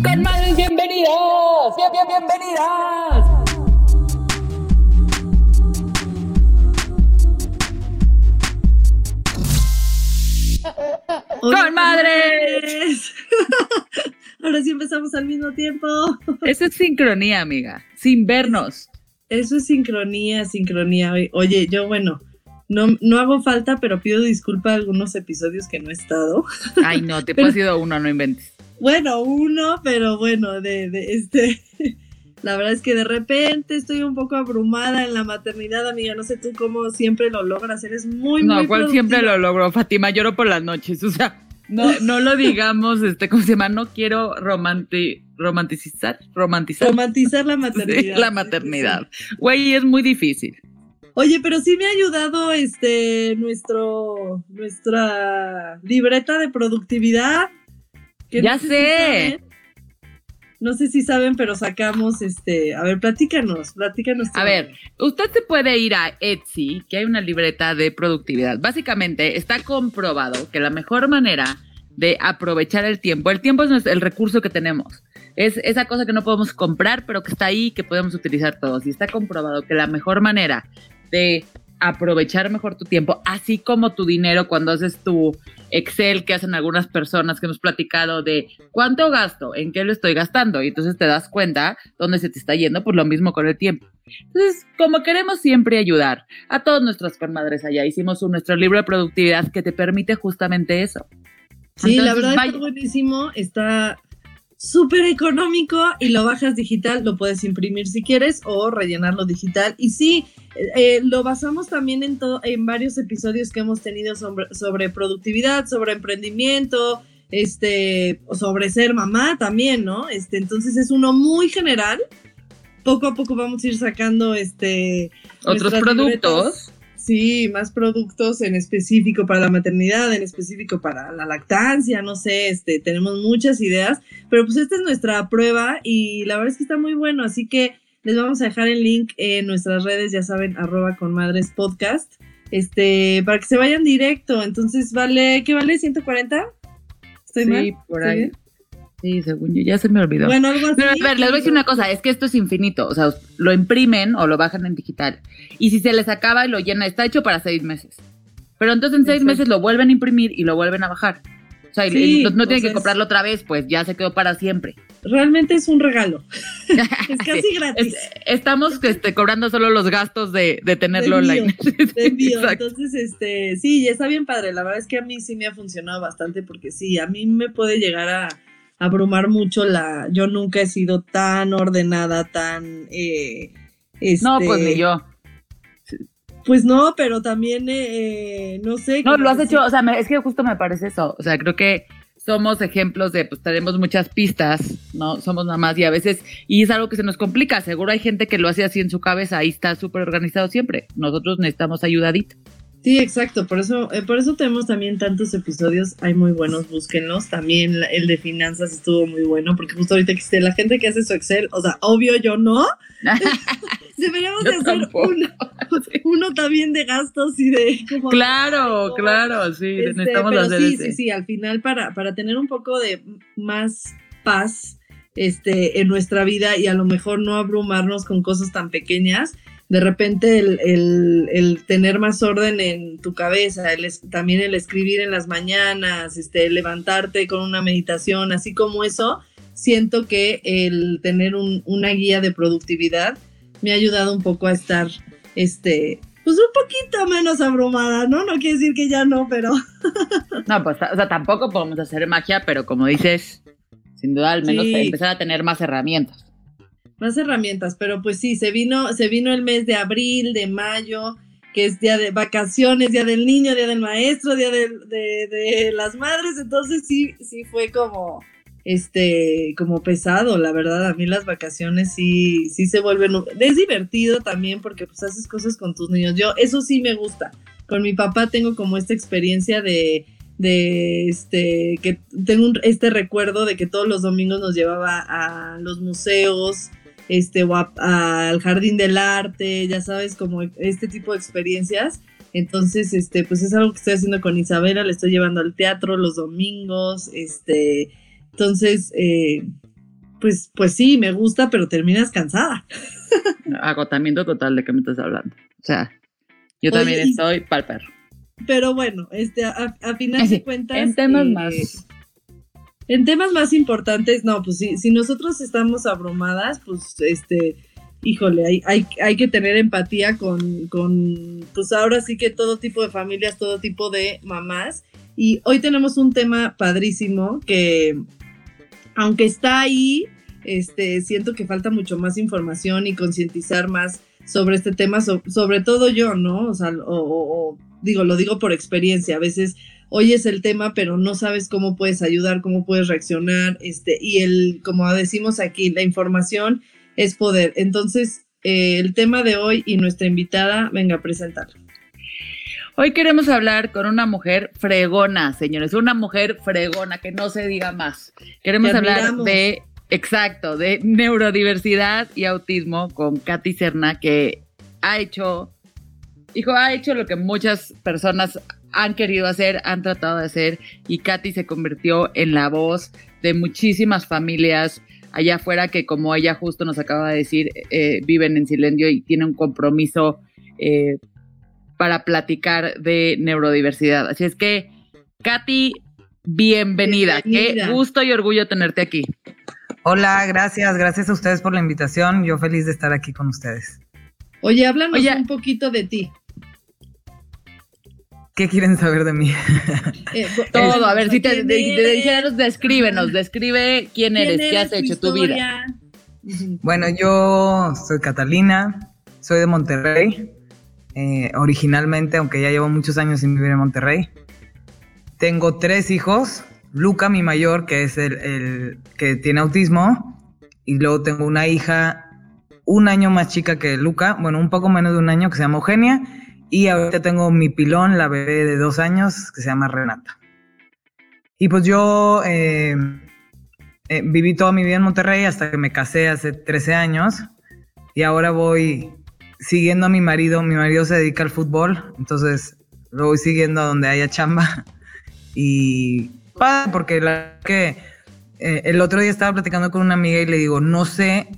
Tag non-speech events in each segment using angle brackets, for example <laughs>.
Con madres bienvenidas, bien, bien, bienvenidas. ¡Con madres! <laughs> Ahora sí empezamos al mismo tiempo. Eso es sincronía, amiga, sin vernos. Eso es sincronía, sincronía. Oye, yo bueno, no, no hago falta, pero pido disculpa a algunos episodios que no he estado. Ay, no, te <laughs> he sido uno, no inventes. Bueno, uno, pero bueno, de, de este. <laughs> La verdad es que de repente estoy un poco abrumada en la maternidad, amiga. No sé tú cómo siempre lo logras. Eres muy, no, muy. No, cual siempre lo logro, Fátima. Lloro por las noches. O sea, no, <laughs> no lo digamos, este, ¿cómo se llama? No quiero romanti romanticizar, romantizar. Romantizar la <laughs> maternidad. la maternidad. Güey, es muy difícil. Oye, pero sí me ha ayudado este nuestro nuestra libreta de productividad. Ya sé. Si no sé si saben, pero sacamos este, a ver, platícanos, platícanos. A ver, usted se puede ir a Etsy, que hay una libreta de productividad. Básicamente está comprobado que la mejor manera de aprovechar el tiempo, el tiempo es el recurso que tenemos. Es esa cosa que no podemos comprar, pero que está ahí, que podemos utilizar todos. Y está comprobado que la mejor manera de aprovechar mejor tu tiempo, así como tu dinero cuando haces tu Excel que hacen algunas personas que hemos platicado de cuánto gasto, en qué lo estoy gastando, y entonces te das cuenta dónde se te está yendo, pues lo mismo con el tiempo. Entonces, como queremos siempre ayudar a todos nuestros comadres allá, hicimos un, nuestro libro de productividad que te permite justamente eso. Sí, la verdad está buenísimo, está súper económico y lo bajas digital, lo puedes imprimir si quieres o rellenarlo digital. Y sí, eh, lo basamos también en, en varios episodios que hemos tenido sobre, sobre productividad, sobre emprendimiento, este, sobre ser mamá también, ¿no? Este, entonces es uno muy general. Poco a poco vamos a ir sacando este otros productos. Sí, más productos en específico para la maternidad, en específico para la lactancia, no sé, este, tenemos muchas ideas, pero pues esta es nuestra prueba y la verdad es que está muy bueno, así que les vamos a dejar el link en nuestras redes, ya saben, arroba con madres podcast, este, para que se vayan directo, entonces vale, ¿qué vale? ¿140? ¿Estoy sí, por ahí. Sí, según yo, ya se me olvidó. Bueno, algo así. Pero a ver, les voy a decir una cosa, es que esto es infinito, o sea, lo imprimen o lo bajan en digital. Y si se les acaba y lo llena, está hecho para seis meses. Pero entonces en seis meses lo vuelven a imprimir y lo vuelven a bajar. O sea, sí, no, tienen que comprarlo otra vez, pues ya se quedó para siempre. Realmente es un regalo. <laughs> es <laughs> casi gratis. estamos este, cobrando solo los gastos de, de tenerlo de online. <laughs> De envío. Entonces, este, sí, está bien padre. La verdad es que a mí sí me ha funcionado bastante porque sí, a mí me puede llegar a abrumar mucho la... Yo nunca he sido tan ordenada, tan... Eh, este, no, pues ni yo. Pues no, pero también, eh, no sé. No, lo has hecho, o sea, me, es que justo me parece eso. O sea, creo que somos ejemplos de, pues tenemos muchas pistas, ¿no? Somos nada más y a veces, y es algo que se nos complica. Seguro hay gente que lo hace así en su cabeza, ahí está súper organizado siempre. Nosotros necesitamos ayudadita. Sí, exacto, por eso, eh, por eso tenemos también tantos episodios, hay muy buenos, búsquenlos. También el de finanzas estuvo muy bueno, porque justo ahorita que la gente que hace su Excel, o sea, obvio yo no. <laughs> <laughs> Deberíamos de hacer uno, uno, también de gastos y de como Claro, claro, sí, este, necesitamos pero hacer sí, ese. sí, sí, al final para, para tener un poco de más paz este, en nuestra vida y a lo mejor no abrumarnos con cosas tan pequeñas de repente el, el, el, tener más orden en tu cabeza, el, también el escribir en las mañanas, este, levantarte con una meditación, así como eso, siento que el tener un, una guía de productividad me ha ayudado un poco a estar, este, pues un poquito menos abrumada, ¿no? No quiere decir que ya no, pero... <laughs> no, pues, o sea, tampoco podemos hacer magia, pero como dices, sin duda al menos sí. empezar a tener más herramientas más herramientas, pero pues sí, se vino, se vino el mes de abril, de mayo, que es día de vacaciones, día del niño, día del maestro, día de, las madres, entonces sí, sí fue como, este, como pesado, la verdad, a mí las vacaciones sí, sí se vuelven, es divertido también porque pues haces cosas con tus niños, yo, eso sí me gusta, con mi papá tengo como esta experiencia de, de este, que tengo este recuerdo de que todos los domingos nos llevaba a los museos, este, o al jardín del arte, ya sabes, como este tipo de experiencias. Entonces, este, pues es algo que estoy haciendo con Isabela, le estoy llevando al teatro los domingos, este, entonces, eh, pues, pues sí, me gusta, pero terminas cansada. <laughs> Agotamiento total de qué me estás hablando. O sea, yo también estoy pal perro. Pero bueno, este, a, final de <laughs> cuentas. En temas eh, más en temas más importantes, no, pues si, si nosotros estamos abrumadas, pues este, híjole, hay, hay, hay que tener empatía con, con, pues ahora sí que todo tipo de familias, todo tipo de mamás. Y hoy tenemos un tema padrísimo que, aunque está ahí, este, siento que falta mucho más información y concientizar más sobre este tema, sobre todo yo, ¿no? O sea, o, digo, lo digo por experiencia, a veces oyes el tema, pero no sabes cómo puedes ayudar, cómo puedes reaccionar, este, y el, como decimos aquí, la información es poder. Entonces, eh, el tema de hoy y nuestra invitada, venga a presentarla. Hoy queremos hablar con una mujer fregona, señores, una mujer fregona, que no se diga más. Queremos hablar de, exacto, de neurodiversidad y autismo con Katy Serna, que ha hecho, hijo, ha hecho lo que muchas personas han querido hacer, han tratado de hacer y Katy se convirtió en la voz de muchísimas familias allá afuera que como ella justo nos acaba de decir, eh, viven en silencio y tienen un compromiso eh, para platicar de neurodiversidad. Así es que, Katy, bienvenida. bienvenida. Qué gusto y orgullo tenerte aquí. Hola, gracias, gracias a ustedes por la invitación. Yo feliz de estar aquí con ustedes. Oye, háblanos un poquito de ti. ¿Qué quieren saber de mí? <laughs> Eh, <laughs> Todo, a ver, si te, dijeras, descríbenos, describe quién eres, qué has hecho tu vida. Bueno, yo soy Catalina, soy de Monterrey, eh, originalmente, aunque ya llevo muchos años sin vivir en Monterrey. Tengo tres hijos, Luca, mi mayor, que es el, el que tiene autismo, y luego tengo una hija un año más chica que Luca, bueno, un poco menos de un año, que se llama Eugenia, y ahorita tengo mi pilón, la bebé de dos años, que se llama Renata. Y pues yo eh, eh, viví toda mi vida en Monterrey hasta que me casé hace 13 años. Y ahora voy siguiendo a mi marido. Mi marido se dedica al fútbol, entonces lo voy siguiendo a donde haya chamba. <laughs> Y padre, porque la que eh, el otro día estaba platicando con una amiga y le digo, no sé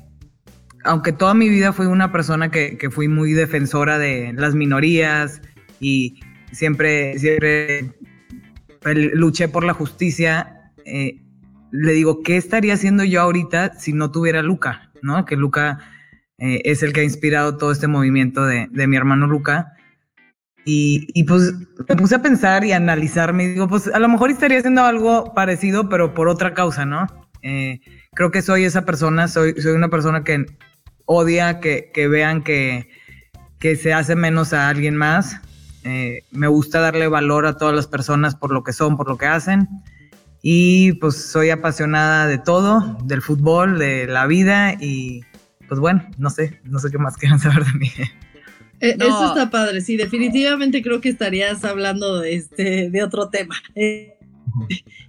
aunque toda mi vida fui una persona que, fui muy defensora de las minorías y siempre, siempre luché por la justicia, eh, le digo, ¿qué estaría haciendo yo ahorita si no tuviera Luca? ¿no? Que Luca eh, es el que ha inspirado todo este movimiento de, mi hermano Luca. Y, pues me puse a pensar y a analizarme y digo, pues a lo mejor estaría haciendo algo parecido, pero por otra causa, ¿no? Eh, creo que soy esa persona, soy, soy una persona que odia que, vean que, se hace menos a alguien más. Eh, me gusta darle valor a todas las personas por lo que son, por lo que hacen. Y pues soy apasionada de todo, del fútbol, de la vida y pues bueno, no sé, no sé qué más <laughs> quieran saber de mí. Eh, eso está padre, sí, definitivamente creo que estarías hablando de, este, de otro tema. <laughs> Eh,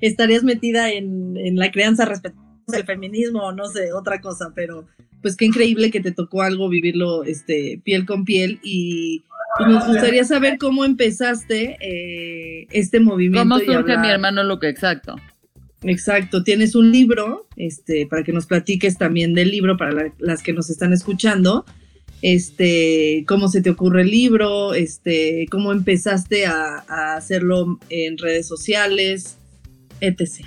estarías metida en, en la crianza respetuosa el feminismo no sé, otra cosa, pero pues qué increíble que te tocó algo vivirlo este, piel con piel y, nos gustaría saber cómo empezaste eh, este movimiento. ¿Cómo surge mi hermano Luca? Exacto. Exacto, tienes un libro, este, para que nos platiques también del libro para las que nos están escuchando, este, cómo se te ocurre el libro, este, cómo empezaste a, a hacerlo en redes sociales, etc.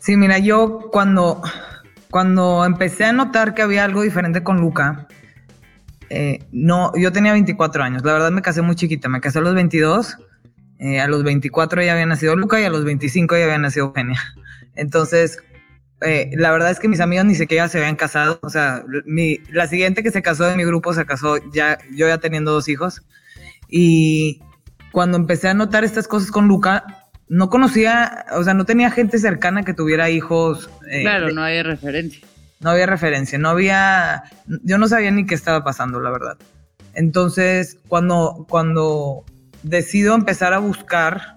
Sí, mira, yo cuando, cuando empecé a notar que había algo diferente con Luca, eh, no, yo tenía 24 años, la verdad me casé muy chiquita, me casé a los 22, eh, a los 24 ya había nacido Luca y a los 25 ya había nacido Eugenia. <laughs> Entonces, eh, la verdad es que mis amigos ni siquiera se habían casado. O sea, la siguiente que se casó de mi grupo se casó ya, yo ya teniendo dos hijos. Y cuando empecé a notar estas cosas con Luca, no conocía, o sea, no tenía gente cercana que tuviera hijos. Eh, claro, no había referencia. No había referencia, no había, yo no sabía ni qué estaba pasando, la verdad. Entonces, cuando, cuando decido empezar a buscar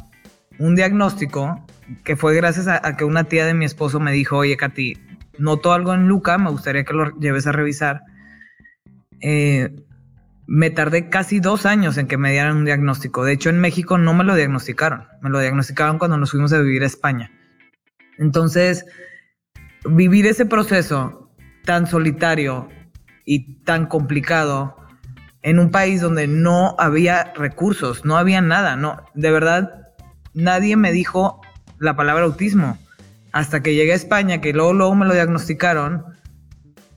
un diagnóstico, que fue gracias a, que una tía de mi esposo me dijo, oye, Katy, noto algo en Luca, me gustaría que lo lleves a revisar. Eh, me tardé casi dos años en que me dieran un diagnóstico. De hecho, en México no me lo diagnosticaron. Me lo diagnosticaron cuando nos fuimos a vivir a España. Entonces, vivir ese proceso tan solitario y tan complicado en un país donde no había recursos, no había nada, no, de verdad, nadie me dijo la palabra autismo. Hasta que llegué a España, que luego, luego me lo diagnosticaron,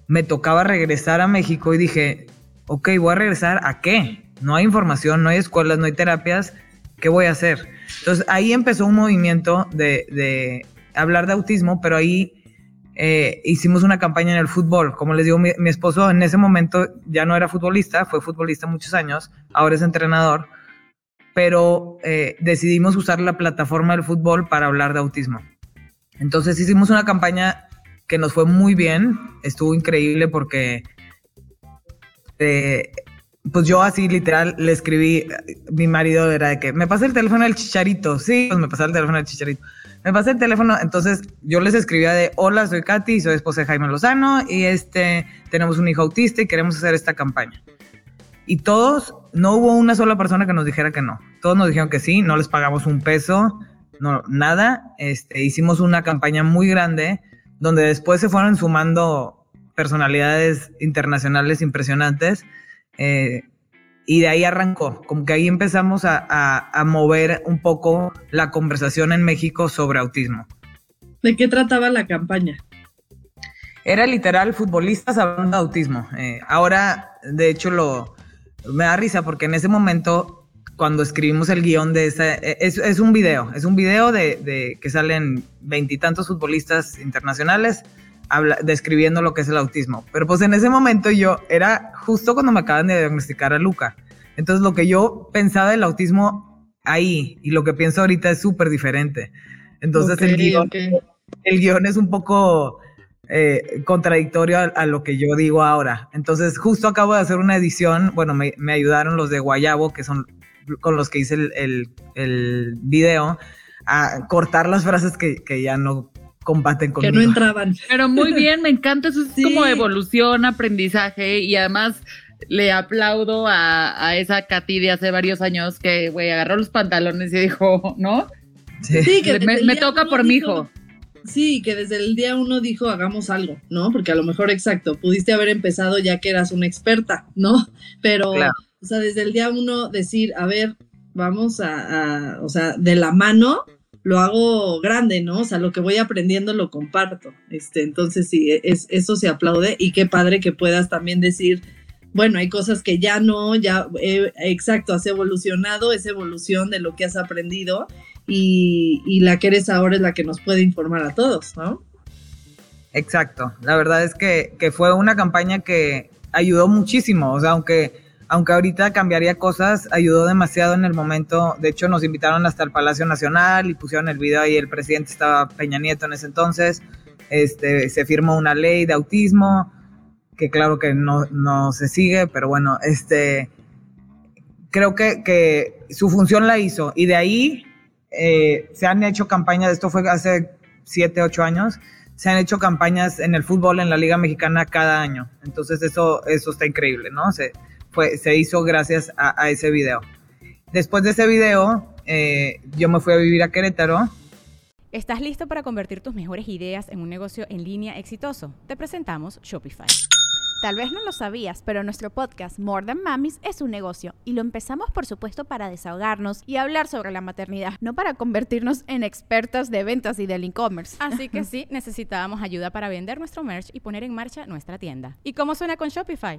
me tocaba regresar a México y dije, ok, voy a regresar a qué? No hay información, no hay escuelas, no hay terapias, ¿qué voy a hacer? Entonces ahí empezó un movimiento de, hablar de autismo, pero ahí eh, hicimos una campaña en el fútbol. Como les digo, mi, esposo en ese momento ya no era futbolista, fue futbolista muchos años, ahora es entrenador, pero eh, decidimos usar la plataforma del fútbol para hablar de autismo. Entonces hicimos una campaña que nos fue muy bien, estuvo increíble porque este, pues yo así literal le escribí, mi marido era de que, me pasa el teléfono del chicharito, sí, pues me pasa el teléfono del chicharito, me pasa el teléfono, entonces yo les escribía de, hola, soy Katy, soy esposa de Jaime Lozano y este, tenemos un hijo autista y queremos hacer esta campaña. Y todos, no hubo una sola persona que nos dijera que no, todos nos dijeron que sí, no les pagamos un peso, no, nada, este, hicimos una campaña muy grande donde después se fueron sumando personalidades internacionales impresionantes. Eh, y de ahí arrancó, como que ahí empezamos a, mover un poco la conversación en México sobre autismo. ¿De qué trataba la campaña? Era literal futbolistas hablando de autismo. Eh, ahora, de hecho, lo me da risa porque en ese momento, cuando escribimos el guion de ese, eh, es, un video, es un video de, de que salen veintitantos futbolistas internacionales describiendo lo que es el autismo. Pero pues en ese momento yo era justo cuando me acaban de diagnosticar a Luca. Entonces lo que yo pensaba del autismo ahí y lo que pienso ahorita es súper diferente. Entonces el, guion, el guion es un poco eh, contradictorio a, lo que yo digo ahora. Entonces justo acabo de hacer una edición, bueno, me, me ayudaron los de Guayabo, que son con los que hice el, el, el video, a cortar las frases que, que ya no combaten conmigo. Que no entraban. <laughs> Pero muy bien, me encanta, eso es como evolución, aprendizaje y además le aplaudo a, esa Katy de hace varios años que, güey, agarró los pantalones y dijo, ¿no? Sí, que me, toca por mi hijo. Sí, que desde el día uno dijo hagamos algo, ¿no? Porque a lo mejor, exacto, pudiste haber empezado ya que eras una experta, ¿no? Pero, o sea, desde el día uno decir, a ver, vamos a, a, o sea, de la mano, lo hago grande, ¿no? O sea, lo que voy aprendiendo lo comparto. Este, entonces sí, e, es, eso se aplaude y qué padre que puedas también decir, bueno, hay cosas que ya no, ya, exacto, has evolucionado, es evolución de lo que has aprendido y, y la que eres ahora es la que nos puede informar a todos, ¿no? Exacto, la verdad es que, que fue una campaña que ayudó muchísimo, o sea, aunque aunque ahorita cambiaría cosas, ayudó demasiado en el momento. De hecho, nos invitaron hasta el Palacio Nacional y pusieron el video y el presidente estaba Peña Nieto en ese entonces. Este, se firmó una ley de autismo, que claro que no, no se sigue, pero bueno, este, creo que, que su función la hizo. Y de ahí eh, se han hecho campañas, esto fue hace siete, ocho años, se han hecho campañas en el fútbol, en la Liga Mexicana cada año. Entonces eso, eso está increíble, ¿no? Se, se hizo gracias a, ese video. Después de ese video, eh, yo me fui a vivir a Querétaro. ¿Estás listo para convertir tus mejores ideas en un negocio en línea exitoso? Te presentamos Shopify. Tal vez no lo sabías, pero nuestro podcast More Than Mamis es un negocio y lo empezamos por supuesto para desahogarnos y hablar sobre la maternidad, no para convertirnos en expertas de ventas y del e-commerce. Así que <laughs> sí, necesitábamos ayuda para vender nuestro merch y poner en marcha nuestra tienda. ¿Y cómo suena con Shopify?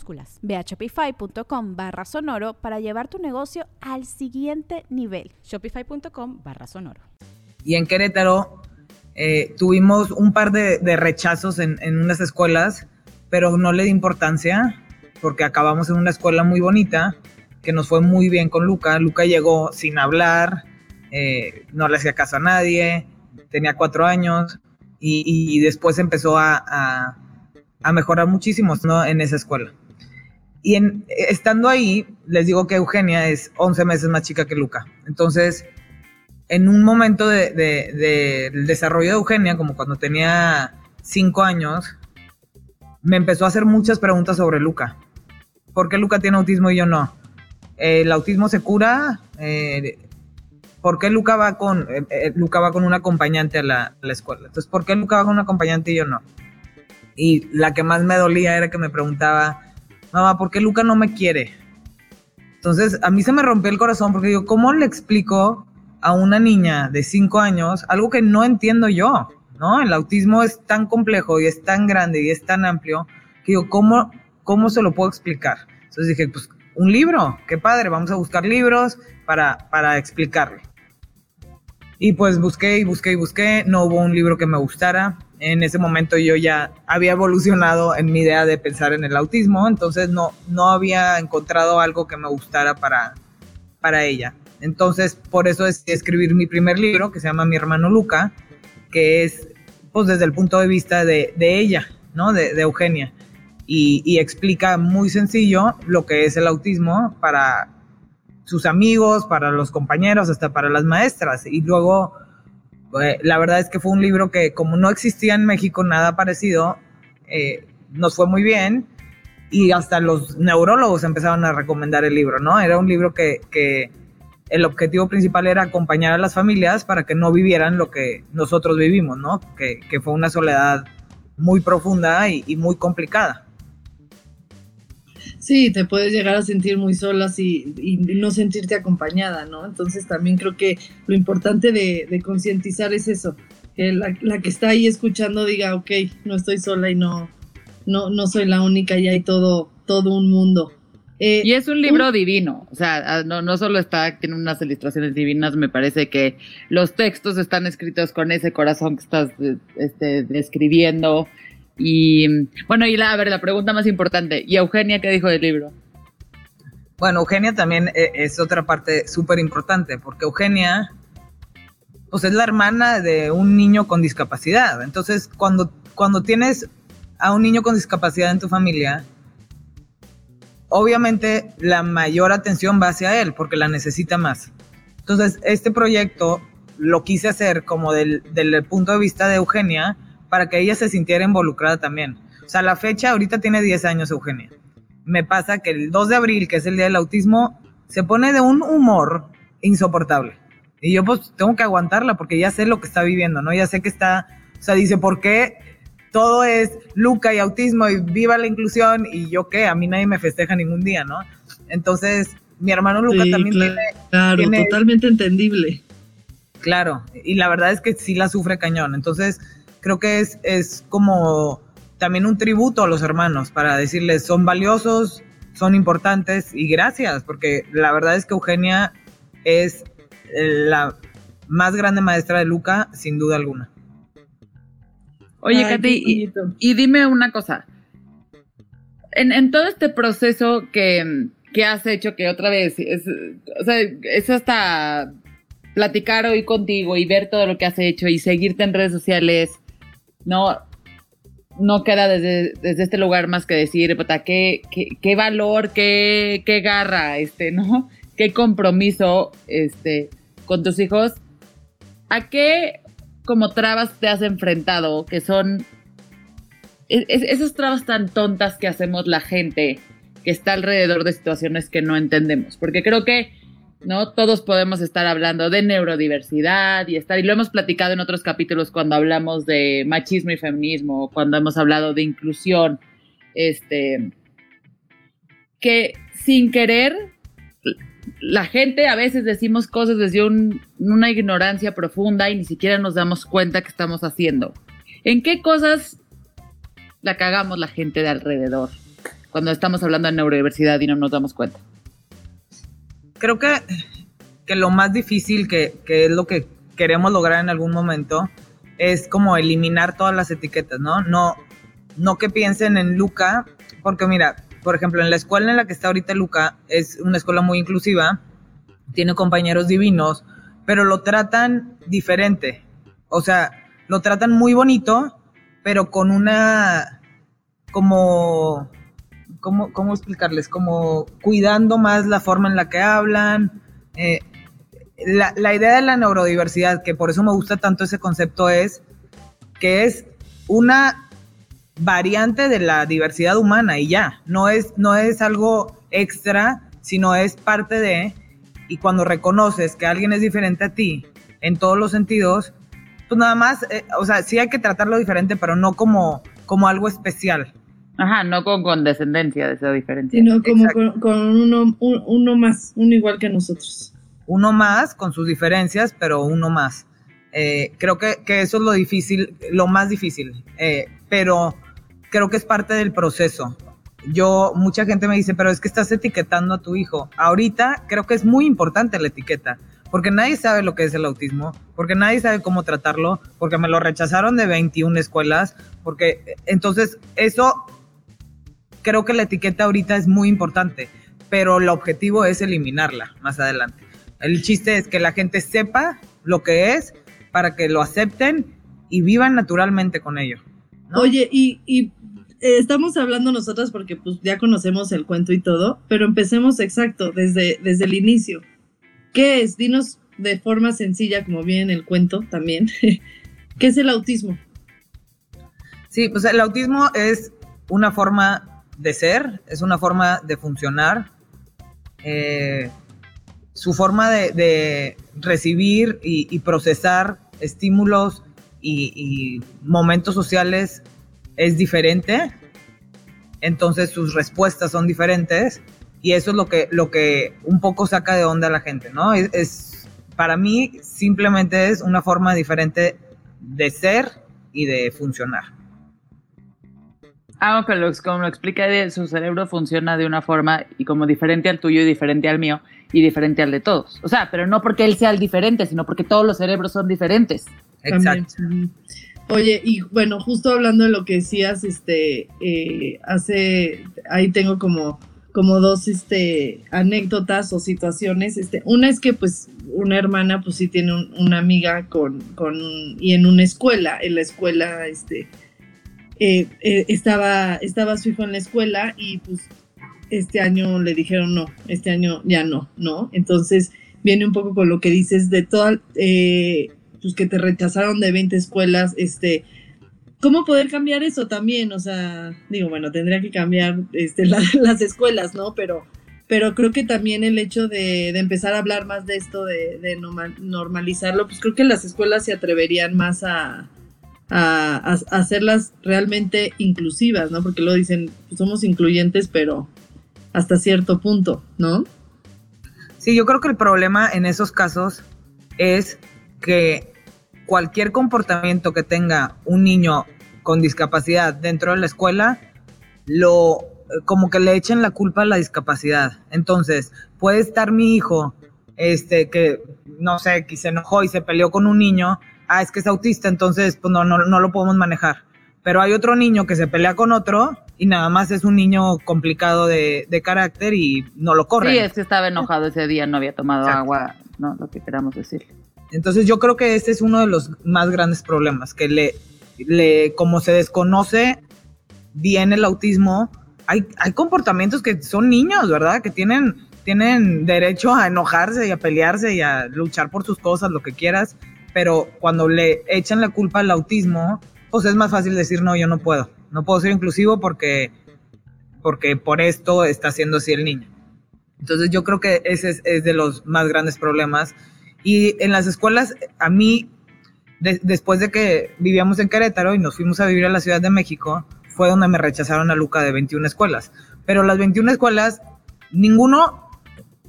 Ve a shopify.com barra sonoro para llevar tu negocio al siguiente nivel. Shopify.com barra sonoro. Y en Querétaro eh, tuvimos un par de, rechazos en, unas escuelas, pero no le di importancia porque acabamos en una escuela muy bonita que nos fue muy bien con Luca. Luca llegó sin hablar, eh, no le hacía caso a nadie, tenía cuatro años y, después empezó a, a, mejorar muchísimo en esa escuela. Y en, estando ahí, les digo que Eugenia es 11 meses más chica que Luca. Entonces, en un momento del de, desarrollo de Eugenia, como cuando tenía 5 años, me empezó a hacer muchas preguntas sobre Luca. ¿Por qué Luca tiene autismo y yo no? ¿El autismo se cura? Eh, ¿Por qué Luca va, con, eh, eh, Luca va con un acompañante a la, a la escuela? Entonces, ¿por qué Luca va con un acompañante y yo no? Y la que más me dolía era que me preguntaba, mamá, ¿por qué Luca no me quiere? Entonces, a mí se me rompió el corazón porque digo, ¿cómo le explico a una niña de 5 años algo que no entiendo yo? ¿No? El autismo es tan complejo y es tan grande y es tan amplio que digo, ¿cómo, cómo se lo puedo explicar? Entonces dije, pues un libro, qué padre, vamos a buscar libros para, para explicarle. Y pues busqué y busqué y busqué, no hubo un libro que me gustara. En ese momento yo ya había evolucionado en mi idea de pensar en el autismo, entonces no, no había encontrado algo que me gustara para, para ella. Entonces por eso decidí escribir mi primer libro, que se llama Mi hermano Luca, que es pues desde el punto de vista de, de ella, ¿no? De, de Eugenia. Y, y explica muy sencillo lo que es el autismo para sus amigos, para los compañeros, hasta para las maestras. Y luego, la verdad es que fue un libro que como no existía en México nada parecido, eh, nos fue muy bien y hasta los neurólogos empezaron a recomendar el libro, ¿no? Era un libro que, que el objetivo principal era acompañar a las familias para que no vivieran lo que nosotros vivimos, ¿no? Que, que fue una soledad muy profunda y muy complicada. Sí, te puedes llegar a sentir muy sola y, no sentirte acompañada, ¿no? Entonces también creo que lo importante de, concientizar es eso, que la, que está ahí escuchando diga, ok, no estoy sola y no, no, no soy la única, y hay todo, todo un mundo. Eh, y es un libro divino, o sea, ah, no, no solo está, tiene unas ilustraciones divinas, me parece que los textos están escritos con ese corazón que estás este, describiendo. Y bueno, y la, a ver, la pregunta más importante, ¿y Eugenia qué dijo del libro? Bueno, Eugenia también eh, es otra parte súper importante, porque Eugenia, pues es la hermana de un niño con discapacidad. Entonces, cuando, cuando tienes a un niño con discapacidad en tu familia, obviamente la mayor atención va hacia él, porque la necesita más. Entonces, este proyecto lo quise hacer como del, del punto de vista de Eugenia, para que ella se sintiera involucrada también. O sea, la fecha ahorita tiene 10 años, Eugenia. Me pasa que el 2 de abril, que es el día del autismo, se pone de un humor insoportable. Y yo pues tengo que aguantarla porque ya sé lo que está viviendo, ¿no? Ya sé que está, o sea, dice, ¿por qué todo es Luca y autismo y viva la inclusión? Y yo qué, a mí nadie me festeja ningún día, ¿no? Entonces, mi hermano Luca también claro, tiene... Claro, totalmente entendible. Claro, y la verdad es que sí la sufre cañón. Entonces, creo que es, es como también un tributo a los hermanos para decirles son valiosos, son importantes y gracias, porque la verdad es que Eugenia es eh, la más grande maestra de Luca, sin duda alguna. Oye, Katy, y, dime una cosa. En, todo este proceso que, que, has hecho, que otra vez, es, o sea, es hasta platicar hoy contigo y ver todo lo que has hecho y seguirte en redes sociales no, no queda desde, este lugar más que decir, qué, qué, valor, qué, qué, garra, este, ¿no? <laughs> Qué compromiso, este, con tus hijos. ¿A qué como trabas te has enfrentado? Que son esas trabas tan tontas que hacemos la gente que está alrededor de situaciones que no entendemos. Porque creo que ¿no? Todos podemos estar hablando de neurodiversidad y estar, y lo hemos platicado en otros capítulos cuando hablamos de machismo y feminismo, cuando hemos hablado de inclusión, este, que sin querer, la gente a veces decimos cosas desde una ignorancia profunda y ni siquiera nos damos cuenta que estamos haciendo. ¿En qué cosas la cagamos la gente de alrededor cuando estamos hablando de neurodiversidad y no nos damos cuenta? Creo que, que lo más difícil, que, que, es lo que queremos lograr en algún momento, es como eliminar todas las etiquetas, ¿no? No, no que piensen en Luca, porque mira, por ejemplo, en la escuela en la que está ahorita Luca, es una escuela muy inclusiva, tiene compañeros divinos, pero lo tratan diferente. O sea, lo tratan muy bonito, pero con una como ¿cómo, ¿cómo, explicarles? Como cuidando más la forma en la que hablan. Eh, la, la, idea de la neurodiversidad, que por eso me gusta tanto ese concepto, es que es una variante de la diversidad humana y ya, no es, no es algo extra, sino es parte de, y cuando reconoces que alguien es diferente a ti en todos los sentidos, pues nada más, eh, o sea, sí hay que tratarlo diferente, pero no como, como algo especial. Ajá, no con condescendencia de esa diferencia. Sino como con, uno, uno más, uno igual que nosotros. Uno más, con sus diferencias, pero uno más. Eh, creo que, eso es lo difícil, lo más difícil, eh, pero creo que es parte del proceso. Yo, mucha gente me dice, pero es que estás etiquetando a tu hijo. Ahorita creo que es muy importante la etiqueta, porque nadie sabe lo que es el autismo, porque nadie sabe cómo tratarlo, porque me lo rechazaron de 21 escuelas, porque entonces eso creo que la etiqueta ahorita es muy importante, pero el objetivo es eliminarla más adelante. El chiste es que la gente sepa lo que es para que lo acepten y vivan naturalmente con ello. Oye, y, y eh, estamos hablando nosotras porque pues ya conocemos el cuento y todo, pero empecemos exacto desde, desde el inicio. ¿Qué es? Dinos de forma sencilla, como viene en el cuento también, <laughs> ¿qué es el autismo? Sí, pues el autismo es una forma de ser, es una forma de funcionar. Eh, su forma de, recibir y, procesar estímulos y, momentos sociales es diferente. Entonces sus respuestas son diferentes. Y eso es lo que, lo que un poco saca de onda a la gente, ¿no? es para mí simplemente es una forma diferente de ser y de funcionar. Ah, que lo, como lo explica, su cerebro funciona de una forma y como diferente al tuyo y diferente al mío y diferente al de todos. O sea, pero no porque él sea el diferente, sino porque todos los cerebros son diferentes. Exacto. Oye, y bueno, justo hablando de lo que decías, este, eh, hace, ahí tengo como, como dos, este, anécdotas o situaciones, este, una es que, pues, una hermana, pues, sí tiene una amiga con, con, y en una escuela, en la escuela, este, eh, eh, estaba, estaba su hijo en la escuela y pues este año le dijeron no, este año ya no, ¿no? Entonces viene un poco con lo que dices de todas, eh, pues que te rechazaron de 20 escuelas, este, ¿cómo poder cambiar eso también? O sea, digo, bueno, tendría que cambiar este, <laughs> las escuelas, ¿no? Pero, pero creo que también el hecho de, empezar a hablar más de esto, de, de normalizarlo, pues creo que las escuelas se atreverían más a, a, hacerlas realmente inclusivas, ¿no? Porque lo dicen, pues somos incluyentes, pero hasta cierto punto, ¿no? Sí, yo creo que el problema en esos casos es que cualquier comportamiento que tenga un niño con discapacidad dentro de la escuela, lo como que le echen la culpa a la discapacidad. Entonces, puede estar mi hijo, este, que no sé, que se enojó y se peleó con un niño, ah, es que es autista, entonces pues no, no, no lo podemos manejar. Pero hay otro niño que se pelea con otro y nada más es un niño complicado de, carácter y no lo corre. Sí, es que estaba enojado ese día, no había tomado agua, no, lo que queramos decir. Entonces yo creo que este es uno de los más grandes problemas, que le, le como se desconoce bien el autismo, hay, hay comportamientos que son niños, ¿verdad? Que tienen, tienen derecho a enojarse y a pelearse y a luchar por sus cosas, lo que quieras pero cuando le echan la culpa al autismo, pues es más fácil decir, no, yo no puedo, no puedo ser inclusivo porque porque por esto está haciendo así el niño. Entonces yo creo que ese es, de los más grandes problemas. Y en las escuelas, a mí, después de que vivíamos en Querétaro y nos fuimos a vivir a la Ciudad de México, fue donde me rechazaron a Luca de 21 escuelas. Pero las 21 escuelas, ninguno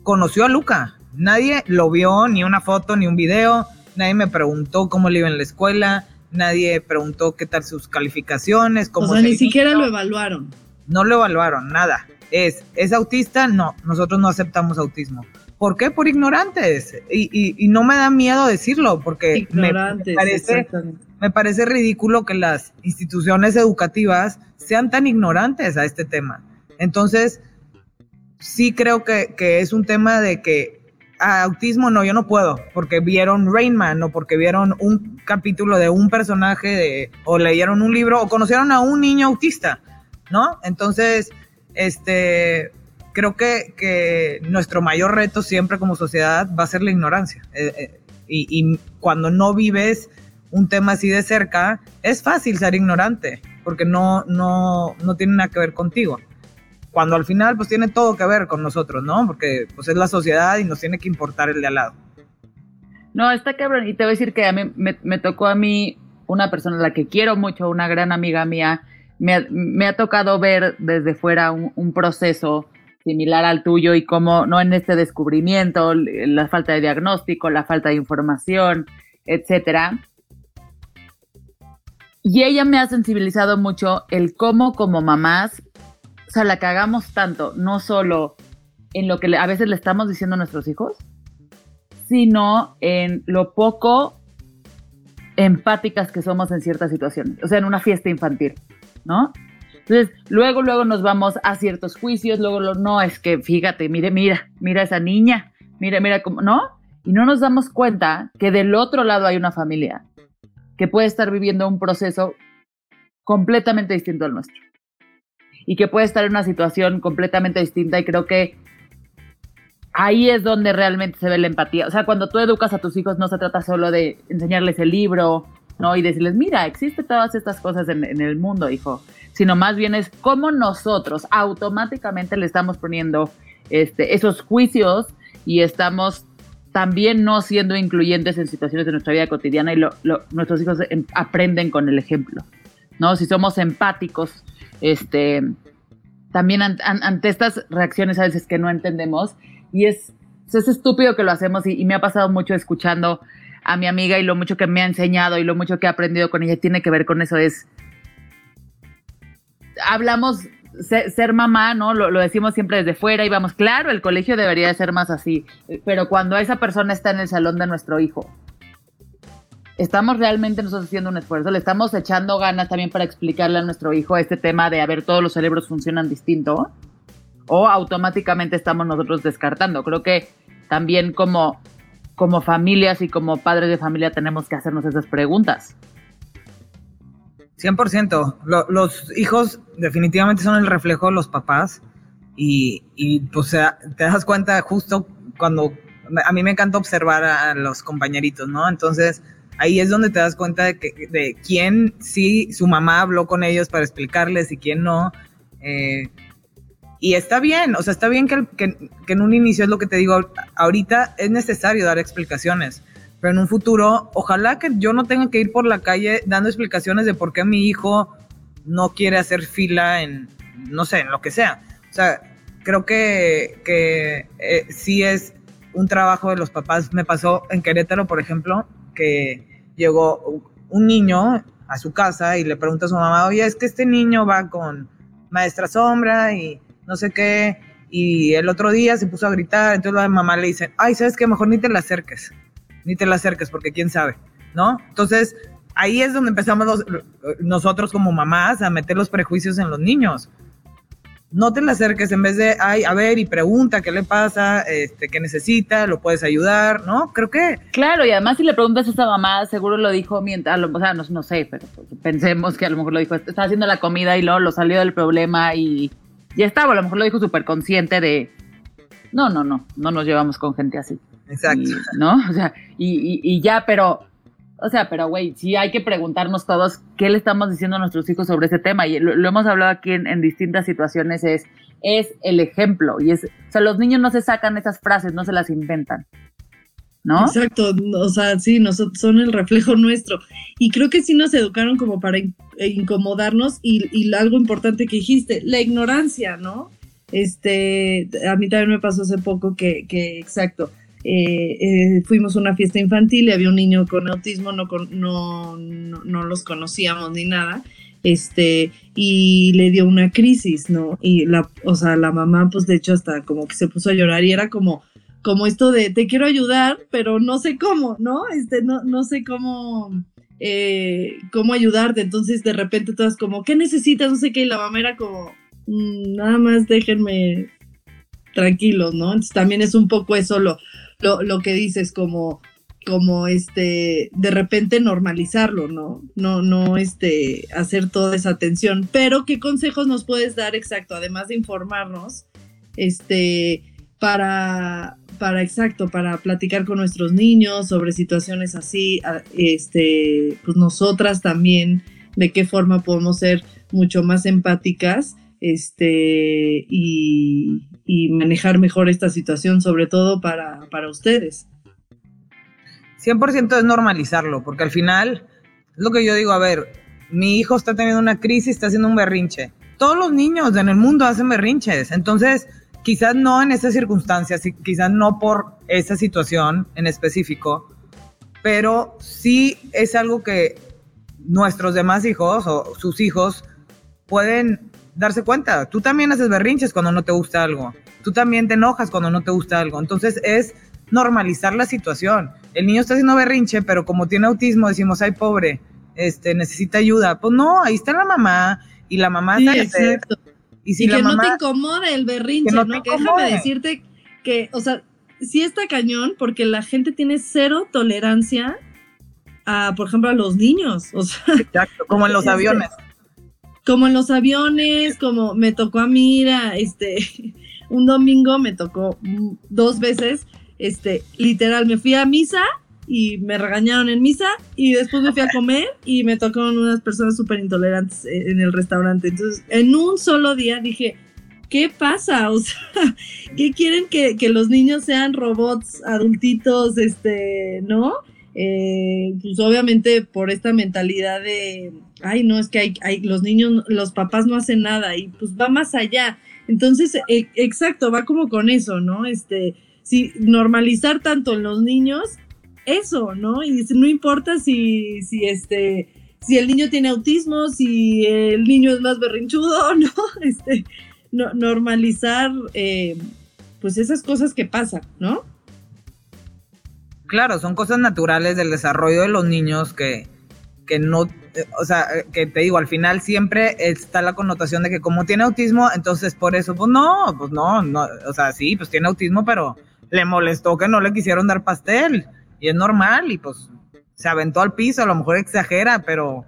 conoció a Luca. Nadie lo vio, ni una foto, ni un video. Nadie me preguntó cómo le iba en la escuela. Nadie preguntó qué tal sus calificaciones. Cómo o sea, ni siquiera lo evaluaron. No lo evaluaron, nada. Es, ¿es autista? No, nosotros no aceptamos autismo. ¿Por qué? Por ignorantes. Y, no me da miedo decirlo, porque me, parece, me parece ridículo que las instituciones educativas sean tan ignorantes a este tema. Entonces, sí creo que, es un tema de que autismo no, yo no puedo, porque vieron Rain Man o porque vieron un capítulo de un personaje de, o leyeron un libro o conocieron a un niño autista, ¿no? Entonces, este, creo que, que nuestro mayor reto siempre como sociedad va a ser la ignorancia. Eh, eh, y, y, cuando no vives un tema así de cerca, es fácil ser ignorante, porque no, no, no tiene nada que ver contigo cuando al final pues tiene todo que ver con nosotros, ¿no? Porque pues es la sociedad y nos tiene que importar el de al lado. No, está cabrón. Y te voy a decir que a mí me, tocó a mí una persona a la que quiero mucho, una gran amiga mía, me, ha tocado ver desde fuera un, proceso similar al tuyo y cómo, no en este descubrimiento, la falta de diagnóstico, la falta de información, etcétera. Y ella me ha sensibilizado mucho el cómo como mamás o sea, la cagamos tanto, no solo en lo que a veces le estamos diciendo a nuestros hijos, sino en lo poco empáticas que somos en ciertas situaciones, o sea, en una fiesta infantil, ¿no? Entonces, luego, luego nos vamos a ciertos juicios, luego, no, es que fíjate, mire, mira, mira esa niña, mira, mira cómo, ¿no? Y no nos damos cuenta que del otro lado hay una familia que puede estar viviendo un proceso completamente distinto al nuestro y que puede estar en una situación completamente distinta y creo que ahí es donde realmente se ve la empatía. O sea, cuando tú educas a tus hijos no se trata solo de enseñarles el libro, ¿no? Y decirles, mira, existen todas estas cosas en, el mundo, hijo, sino más bien es cómo nosotros automáticamente le estamos poniendo este, esos juicios y estamos también no siendo incluyentes en situaciones de nuestra vida cotidiana y nuestros hijos aprenden con el ejemplo, ¿no? Si somos empáticos, este, también ante estas reacciones a veces que no entendemos. Y es, es estúpido que lo hacemos y, me ha pasado mucho escuchando a mi amiga y lo mucho que me ha enseñado y lo mucho que he aprendido con ella tiene que ver con eso. Es, hablamos ser, mamá, ¿no? Lo, decimos siempre desde fuera y vamos, claro, el colegio debería de ser más así, pero cuando esa persona está en el salón de nuestro hijo estamos realmente nosotros haciendo un esfuerzo, le estamos echando ganas también para explicarle a nuestro hijo este tema de, a ver, todos los cerebros funcionan distinto, o automáticamente estamos nosotros descartando. Creo que también como, como familias y como padres de familia tenemos que hacernos esas preguntas. 100%. los hijos definitivamente son el reflejo de los papás y, y pues te das cuenta justo cuando a mí me encanta observar a los compañeritos, ¿no? Entonces, ahí es donde te das cuenta de, que, de quién sí, su mamá habló con ellos para explicarles y quién no. Eh, y está bien, o sea, está bien que, en un inicio es lo que te digo, ahorita es necesario dar explicaciones, pero en un futuro, ojalá que yo no tenga que ir por la calle dando explicaciones de por qué mi hijo no quiere hacer fila en, no sé, en lo que sea. O sea, creo que, que eh, sí es un trabajo de los papás. Me pasó en Querétaro, por ejemplo, que llegó un niño a su casa y le pregunta a su mamá, oye, es que este niño va con maestra sombra y no sé qué, y el otro día se puso a gritar, entonces la mamá le dice, ay, ¿sabes qué? Mejor ni te la acerques, ni te la acerques porque quién sabe, ¿no? Entonces, ahí es donde empezamos nosotros como mamás a meter los prejuicios en los niños no te le acerques en vez de, ay, a ver, y pregunta qué le pasa, este, qué necesita, lo puedes ayudar, ¿no? Creo que... Claro, y además si le preguntas a esa mamá, seguro lo dijo mientras, o sea, no, no sé, pero pues, pensemos que a lo mejor lo dijo, está haciendo la comida y luego lo salió del problema y ya estaba, a lo mejor lo dijo súper consciente de, no, no, no, no nos llevamos con gente así. Exacto. ¿No? <laughs> O sea, y, y, y ya, pero O sea, pero güey, sí hay que preguntarnos todos qué le estamos diciendo a nuestros hijos sobre ese tema. Y lo, hemos hablado aquí en, distintas situaciones, es, es el ejemplo. Y es, o sea, los niños no se sacan esas frases, no se las inventan. ¿No? Exacto, o sea, sí, nosotros son el reflejo nuestro. Y creo que sí nos educaron como para eh, incomodarnos y, y algo importante que dijiste, la ignorancia, ¿no? Este, a mí también me pasó hace poco que, que exacto, eh, eh, fuimos a una fiesta infantil y había un niño con autismo, no, no, no, los conocíamos ni nada, este, y le dio una crisis, ¿no? Y la, o sea, la mamá, pues de hecho hasta como que se puso a llorar y era como, como esto de te quiero ayudar, pero no sé cómo, ¿no? Este, no, no sé cómo, eh, cómo ayudarte. Entonces de repente todas como, ¿qué necesitas? No sé qué, y la mamá era como, mm, nada más déjenme tranquilos, ¿no? Entonces también es un poco eso lo, lo, que dices, como, como este, de repente normalizarlo, ¿no? No, no, este, hacer toda esa atención. Pero, ¿qué consejos nos puedes dar exacto, además de informarnos, este, para, para exacto, para platicar con nuestros niños sobre situaciones así, este, pues nosotras también, de qué forma podemos ser mucho más empáticas, este, y, y manejar mejor esta situación, sobre todo para, para ustedes. 100% es normalizarlo, porque al final, es lo que yo digo, a ver, mi hijo está teniendo una crisis, está haciendo un berrinche. Todos los niños en el mundo hacen berrinches, entonces quizás no en esas circunstancias, quizás no por esa situación en específico, pero sí es algo que nuestros demás hijos o sus hijos pueden darse cuenta. Tú también haces berrinches cuando no te gusta algo. Tú también te enojas cuando no te gusta algo. Entonces es normalizar la situación. El niño está haciendo berrinche, pero como tiene autismo, decimos, ay, pobre, este, necesita ayuda. Pues no, ahí está la mamá y la mamá sí, exacto. Y, si que no te incomode el berrinche, ¿no? déjame decirte que, o sea, sí está cañón porque la gente tiene cero tolerancia a, por ejemplo, a los niños. O sea, Exacto, como en los <laughs> este, aviones como en los aviones, como me tocó a mí, este, <laughs> un domingo me tocó dos veces, este, literal, me fui a misa y me regañaron en misa y después me fui a comer y me tocaron unas personas súper intolerantes en el restaurante. Entonces, en un solo día dije, ¿qué pasa? <laughs> O sea, ¿qué quieren que, que los niños sean robots adultitos, este, no? Eh, pues obviamente por esta mentalidad de, ay, no, es que hay, los niños, los papás no hacen nada y pues va más allá. Entonces, e, exacto, va como con eso, ¿no? Este, si normalizar tanto en los niños, eso, ¿no? Y no importa si, si este, si el niño tiene autismo, si el niño es más berrinchudo, <laughs> ¿no? Este, no, normalizar, eh, pues esas cosas que pasan, ¿no? Claro, son cosas naturales del desarrollo de los niños que, que no, o sea, que te digo, al final siempre está la connotación de que como tiene autismo, entonces por eso, pues no, pues no, no, o sea, sí, pues tiene autismo, pero le molestó que no le quisieron dar pastel y es normal y pues se aventó al piso, a lo mejor exagera, pero,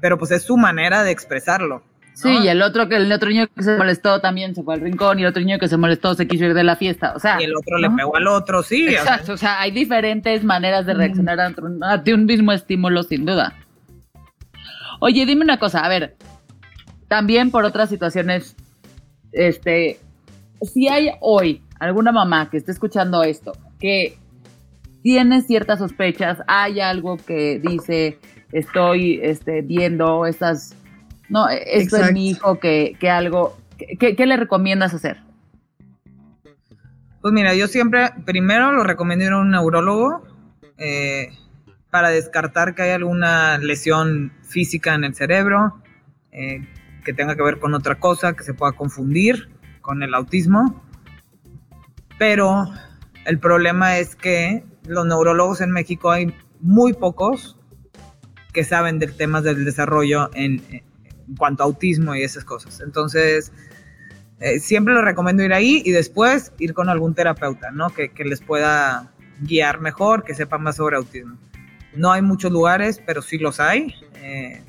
pero pues es su manera de expresarlo. Sí, y el otro que el otro niño que se molestó también se fue al rincón y el otro niño que se molestó se quiso ir de la fiesta, o sea. Y el otro le pegó al otro, sí. Exacto, o sea, hay diferentes maneras de reaccionar ante un mismo estímulo, sin duda. Oye, dime una cosa, a ver, también por otras situaciones, este, si hay hoy alguna mamá que esté escuchando esto, que tiene ciertas sospechas, hay algo que dice, estoy este, viendo estas no, esto es mi hijo que, algo, ¿qué, le recomiendas hacer? Pues mira, yo siempre, primero lo recomiendo ir a un neurólogo eh, para descartar que hay alguna lesión física en el cerebro, eh, que tenga que ver con otra cosa, que se pueda confundir con el autismo. Pero el problema es que los neurólogos en México hay muy pocos que saben de temas del desarrollo en, en cuanto a autismo y esas cosas. Entonces, eh, siempre lo recomiendo ir ahí y después ir con algún terapeuta, ¿no? Que, les pueda guiar mejor, que sepa más sobre autismo. No hay muchos lugares, pero sí los hay. Eh,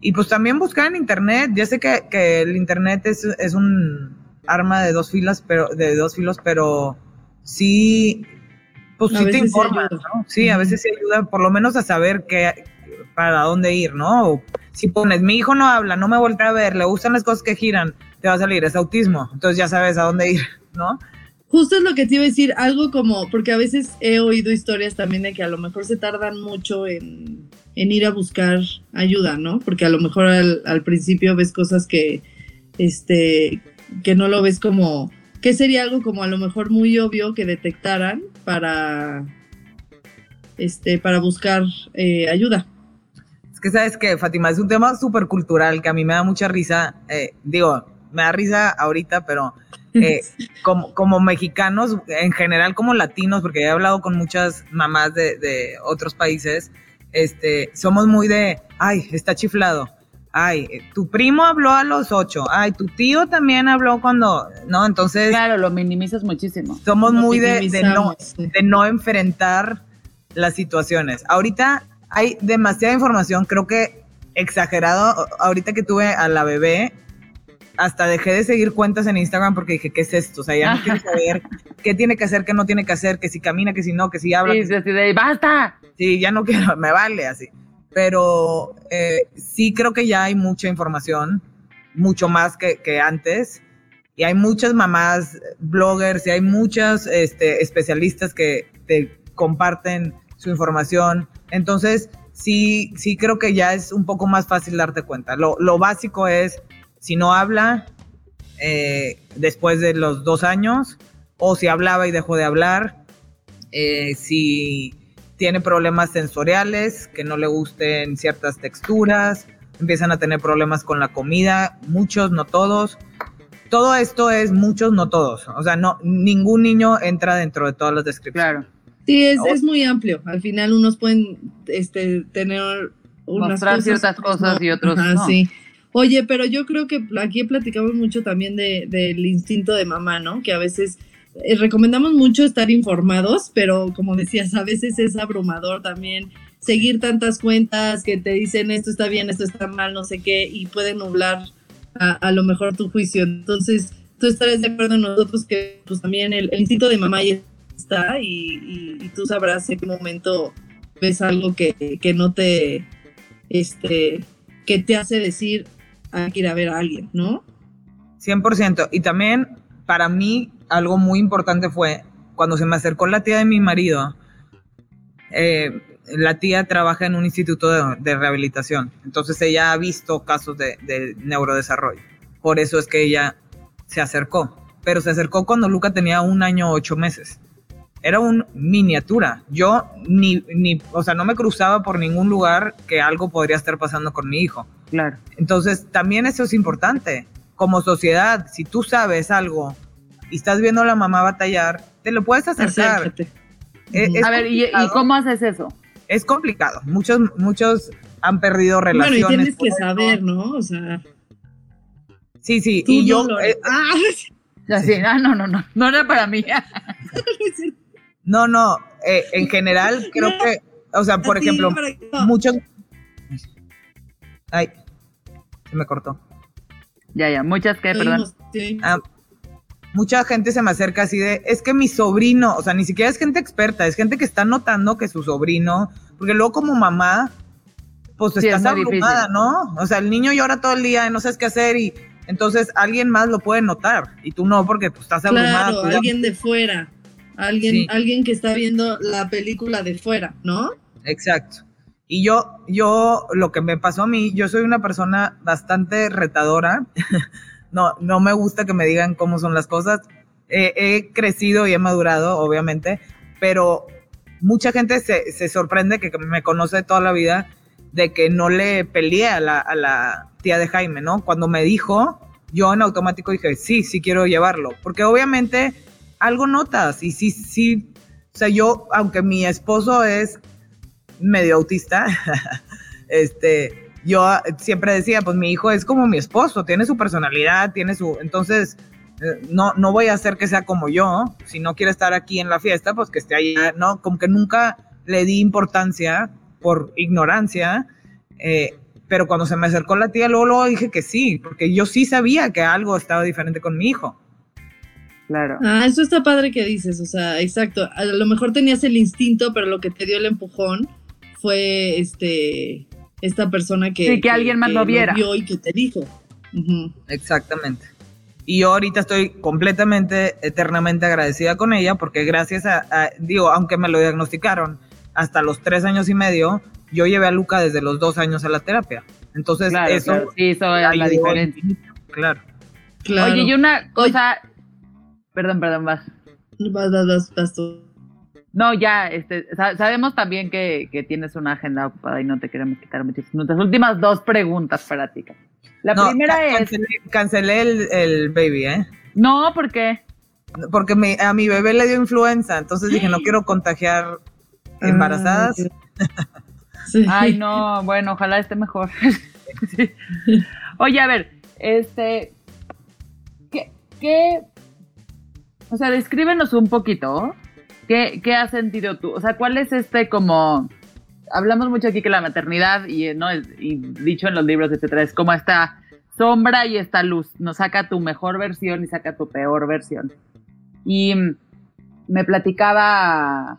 y pues también buscar en internet. Ya sé que, el internet es, es, un arma de dos filas, pero de dos filos, pero sí pues sí te ¿no? Sí, a veces sí ayuda por lo menos a saber qué, para dónde ir, ¿no? si pones, mi hijo no habla, no me voltea a ver, le gustan las cosas que giran, te va a salir, es autismo, entonces ya sabes a dónde ir, ¿no? Justo es lo que te iba a decir, algo como, porque a veces he oído historias también de que a lo mejor se tardan mucho en, ir a buscar ayuda, ¿no? Porque a lo mejor al, al principio ves cosas que, este, que no lo ves como, que sería algo como a lo mejor muy obvio que detectaran para, este, para buscar eh, ayuda que sabes que, Fátima, es un tema súper cultural que a mí me da mucha risa. Eh, digo, me da risa ahorita, pero eh, como, como mexicanos, en general como latinos, porque he hablado con muchas mamás de, otros países, este, somos muy de, ay, está chiflado. Ay, tu primo habló a los ocho. Ay, tu tío también habló cuando, ¿no? Entonces. Claro, lo minimizas muchísimo. Somos muy de, de, no, de no enfrentar las situaciones. Ahorita hay demasiada información, creo que exagerado. Ahorita que tuve a la bebé, hasta dejé de seguir cuentas en Instagram porque dije, ¿qué es esto? O sea, ya no quiero saber qué tiene que hacer, qué no tiene que hacer, que si camina, que si no, que si habla. Sí, sí, sí, basta. Sí, ya no <laughs> quiero, me vale así. Pero eh, sí creo que ya hay mucha información, mucho más que, que, antes. Y hay muchas mamás, bloggers, y hay muchas este, especialistas que te comparten su información. Entonces, sí, sí creo que ya es un poco más fácil darte cuenta. Lo, básico es, si no habla eh, después de los dos años, o si hablaba y dejó de hablar, eh, si tiene problemas sensoriales, que no le gusten ciertas texturas, empiezan a tener problemas con la comida, muchos, no todos. Todo esto es muchos, no todos. O sea, no, ningún niño entra dentro de todas las descripciones. Claro. Sí, es, es muy amplio. Al final unos pueden este, tener unas Mostrar ciertas cosas y otros no. Sí. Oye, pero yo creo que aquí platicamos mucho también de, del instinto de mamá, ¿no? Que a veces eh, recomendamos mucho estar informados, pero como decías, a veces es abrumador también seguir tantas cuentas que te dicen esto está bien, esto está mal, no sé qué, y pueden nublar a, a lo mejor tu juicio. Entonces, tú estarás de acuerdo en nosotros que pues también el, el instinto de mamá y está y, tú sabrás en qué momento ves algo que, no te, este, que te hace decir hay que ir a ver a alguien, ¿no? 100%. Y también para mí algo muy importante fue cuando se me acercó la tía de mi marido. Eh, la tía trabaja en un instituto de, rehabilitación, entonces ella ha visto casos de, de neurodesarrollo. Por eso es que ella se acercó, pero se acercó cuando Luca tenía un año ocho meses era un miniatura. Yo ni, ni, o sea, no me cruzaba por ningún lugar que algo podría estar pasando con mi hijo. Claro. Entonces, también eso es importante. Como sociedad, si tú sabes algo y estás viendo a la mamá batallar, te lo puedes acercar. E, a ver, ¿y, cómo haces eso? Es complicado. Muchos, muchos han perdido relaciones. Bueno, y tienes que saber, ¿no? O sea. Sí, sí. y yo. Eh, ah, <laughs> ah, no, no, no. No era para mí. <laughs> No, no, eh, en general creo que, o sea, por ejemplo, muchos... Ay, se me cortó. Ya, ya, muchas que, perdón. Ah, mucha gente se me acerca así de, es que mi sobrino, o sea, ni siquiera es gente experta, es gente que está notando que su sobrino, porque luego como mamá, pues estás abrumada, ¿no? O sea, el niño llora todo el día y no sabes qué hacer y entonces alguien más lo puede notar y tú no porque pues, estás abrumada. Claro, alguien de fuera. Alguien, alguien que está viendo la película de fuera, ¿no? Exacto. Y yo, yo, lo que me pasó a mí, yo soy una persona bastante retadora. <laughs> no, no me gusta que me digan cómo son las cosas. he crecido y he madurado, obviamente, pero mucha gente se, se, sorprende que me conoce toda la vida de que no le peleé a la, a la tía de Jaime, ¿no? Cuando me dijo, yo en automático dije, sí, sí quiero llevarlo, porque obviamente algo notas. Y sí, sí, o sea, yo, aunque mi esposo es medio autista, <laughs> este, yo siempre decía, pues mi hijo es como mi esposo, tiene su personalidad, tiene su, entonces, eh, no, no voy a hacer que sea como yo, si no quiere estar aquí en la fiesta, pues que esté ahí, ¿no? Como que nunca le di importancia por ignorancia, eh, pero cuando se me acercó la tía, luego, luego dije que sí, porque yo sí sabía que algo estaba diferente con mi hijo. Claro. Ah, eso está padre que dices, o sea, exacto. A lo mejor tenías el instinto, pero lo que te dio el empujón fue este esta persona que, Sí, que alguien más lo viera. vio y que te dijo. Ujú. Exactamente. Y yo ahorita estoy completamente, eternamente agradecida con ella porque gracias a, a- digo, aunque me lo diagnosticaron hasta los tres años y medio, yo llevé a Luca desde los dos años a la terapia. Entonces, Claro, eso claro, sí, eso es la ayudó diferencia. Claro. Claro. Oye, y una cosa. Perdón, perdón, vas. Vas, vas, vas, vas tú. No, ya, este, sa- sabemos también que, que tienes una agenda ocupada y no te queremos quitar muchos minutos. Últimas dos preguntas para ti. La No, primera es. Cancelé, cancelé el, el baby, ¿eh? No, ¿por qué? Porque mi- a mi bebé le dio influenza, entonces dije, no <gasps> quiero contagiar embarazadas. Ah, <laughs> sí. Ay, no, bueno, ojalá esté mejor. <laughs> Sí. Oye, a ver, este. ¿qué, ¿Qué. O sea, descríbenos un poquito. ¿Qué, ¿Qué has sentido tú? O sea, ¿cuál es este como. Hablamos mucho aquí que la maternidad, y, ¿no? Es- y dicho en los libros, etcétera, es como esta sombra y esta luz. Nos saca tu mejor versión y saca tu peor versión. Y me platicaba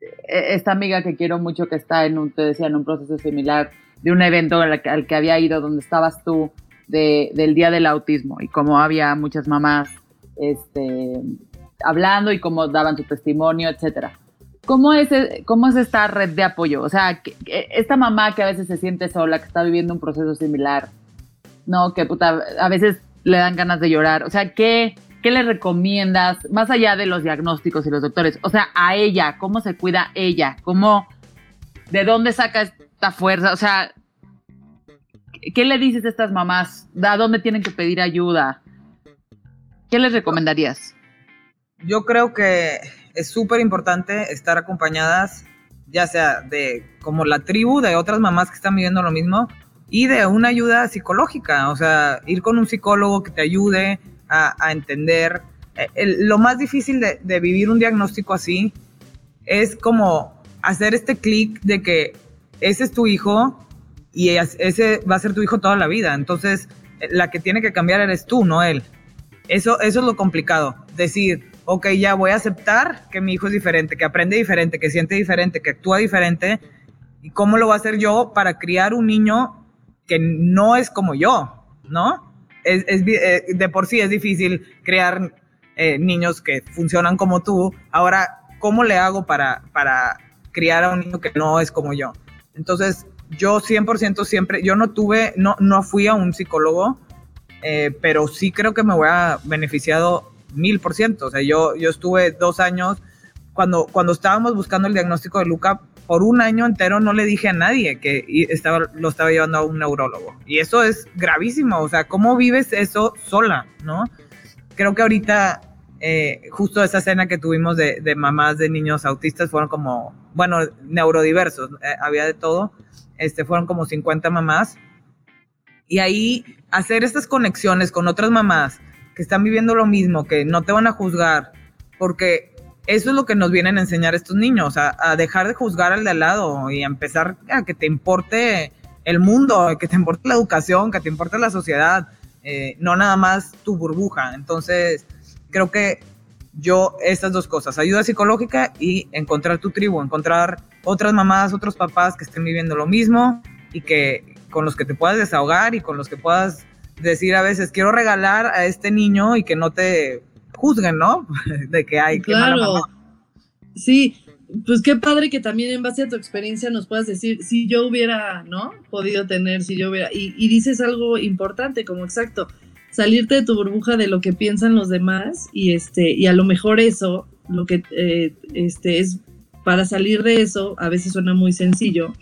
eh, esta amiga que quiero mucho que está en un, te decía, en un proceso similar de un evento al que, había ido donde estabas tú de, del Día del Autismo y cómo había muchas mamás este, hablando y cómo daban su testimonio, etcétera. ¿Cómo es, eh, ¿Cómo es esta red de apoyo? O sea, que- esta mamá que a veces se siente sola, que está viviendo un proceso similar, ¿no? Que a veces le dan ganas de llorar. O sea, ¿qué, ¿qué le recomiendas, más allá de los diagnósticos y los doctores? O sea, a ella, ¿cómo se cuida ella? ¿Cómo, de dónde saca esta fuerza? O sea, ¿qué- ¿qué le dices a estas mamás? ¿A dónde tienen que pedir ayuda? ¿Qué les recomendarías? Yo creo que es súper importante estar acompañadas, ya sea de como la tribu de otras mamás que están viviendo lo mismo y de una ayuda psicológica, o sea, ir con un psicólogo que te ayude a, entender. Eh, lo más difícil de, de vivir un diagnóstico así es como hacer este clic de que ese es tu hijo y es- ese va a ser tu hijo toda la vida. Entonces, eh, la que tiene que cambiar eres tú, no él. Eso, eso es lo complicado. Decir, ok, ya voy a aceptar que mi hijo es diferente, que aprende diferente, que siente diferente, que actúa diferente. ¿Y cómo lo voy a hacer yo para criar un niño que no es como yo? ¿No? Es, es eh, de por sí es difícil crear eh, niños que funcionan como tú. Ahora, ¿cómo le hago para, para criar a un niño que no es como yo? Entonces, yo 100% siempre, yo no tuve, no, no fui a un psicólogo, eh, pero sí creo que me voy a beneficiado mil por ciento. O sea, yo, yo estuve dos años, cuando, cuando estábamos buscando el diagnóstico de Luca, por un año entero no le dije a nadie que estaba, lo estaba llevando a un neurólogo. Y eso es gravísimo. O sea, ¿cómo vives eso sola? ¿No? Creo que ahorita, eh, justo esa escena que tuvimos de, de mamás de niños autistas fueron como, bueno, neurodiversos, eh, había de todo. Este, fueron como 50 mamás y ahí hacer estas conexiones con otras mamás que están viviendo lo mismo, que no te van a juzgar, porque eso es lo que nos vienen a enseñar estos niños, a, dejar de juzgar al de al lado y a empezar a que te importe el mundo, que te importe la educación, que te importe la sociedad, eh, no nada más tu burbuja. Entonces, creo que yo estas dos cosas, ayuda psicológica y encontrar tu tribu, encontrar otras mamás, otros papás que estén viviendo lo mismo y que con los que te puedas desahogar y con los que puedas decir a veces quiero regalar a este niño y que no te juzguen, ¿no? <laughs> De que hay que mala Claro. mamá. Sí, pues qué padre que también en base a tu experiencia nos puedas decir si yo hubiera, ¿no? Podido tener, si yo hubiera. Y, y dices algo importante, como exacto, salirte de tu burbuja de lo que piensan los demás y este, y a lo mejor eso, lo que eh, este es para salir de eso, a veces suena muy sencillo,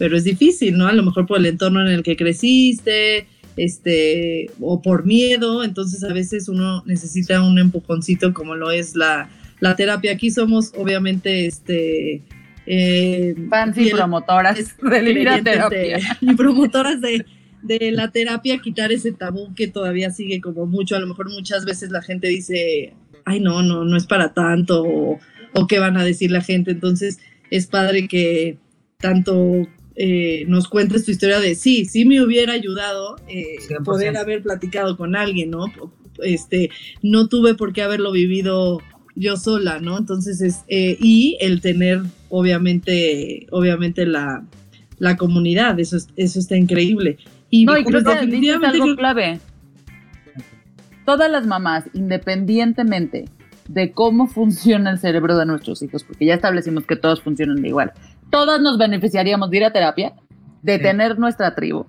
pero es difícil, ¿no? A lo mejor por el entorno en el que creciste, este, o por miedo, entonces a veces uno necesita un empujoncito como lo es la, la terapia. Aquí somos obviamente, este... Eh, Fans y promotoras de ir a creyentes terapia. de- <laughs> y promotoras de, de la terapia, quitar ese tabú que todavía sigue como mucho. A lo mejor muchas veces la gente dice, ay, no, no, no es para tanto, o, o qué van a decir la gente. Entonces es padre que tanto eh, nos cuentes tu historia de sí, sí me hubiera ayudado eh, 100%. poder haber platicado con alguien, ¿no? este, no tuve por qué haberlo vivido yo sola, ¿no? Entonces es, eh, y el tener, obviamente, obviamente la, la comunidad, eso, eso está increíble. Y, no, y creo que dices algo clave. Todas las mamás, independientemente de cómo funciona el cerebro de nuestros hijos, porque ya establecimos que todos funcionan igual, todas nos beneficiaríamos de ir a terapia, de tener nuestra tribu,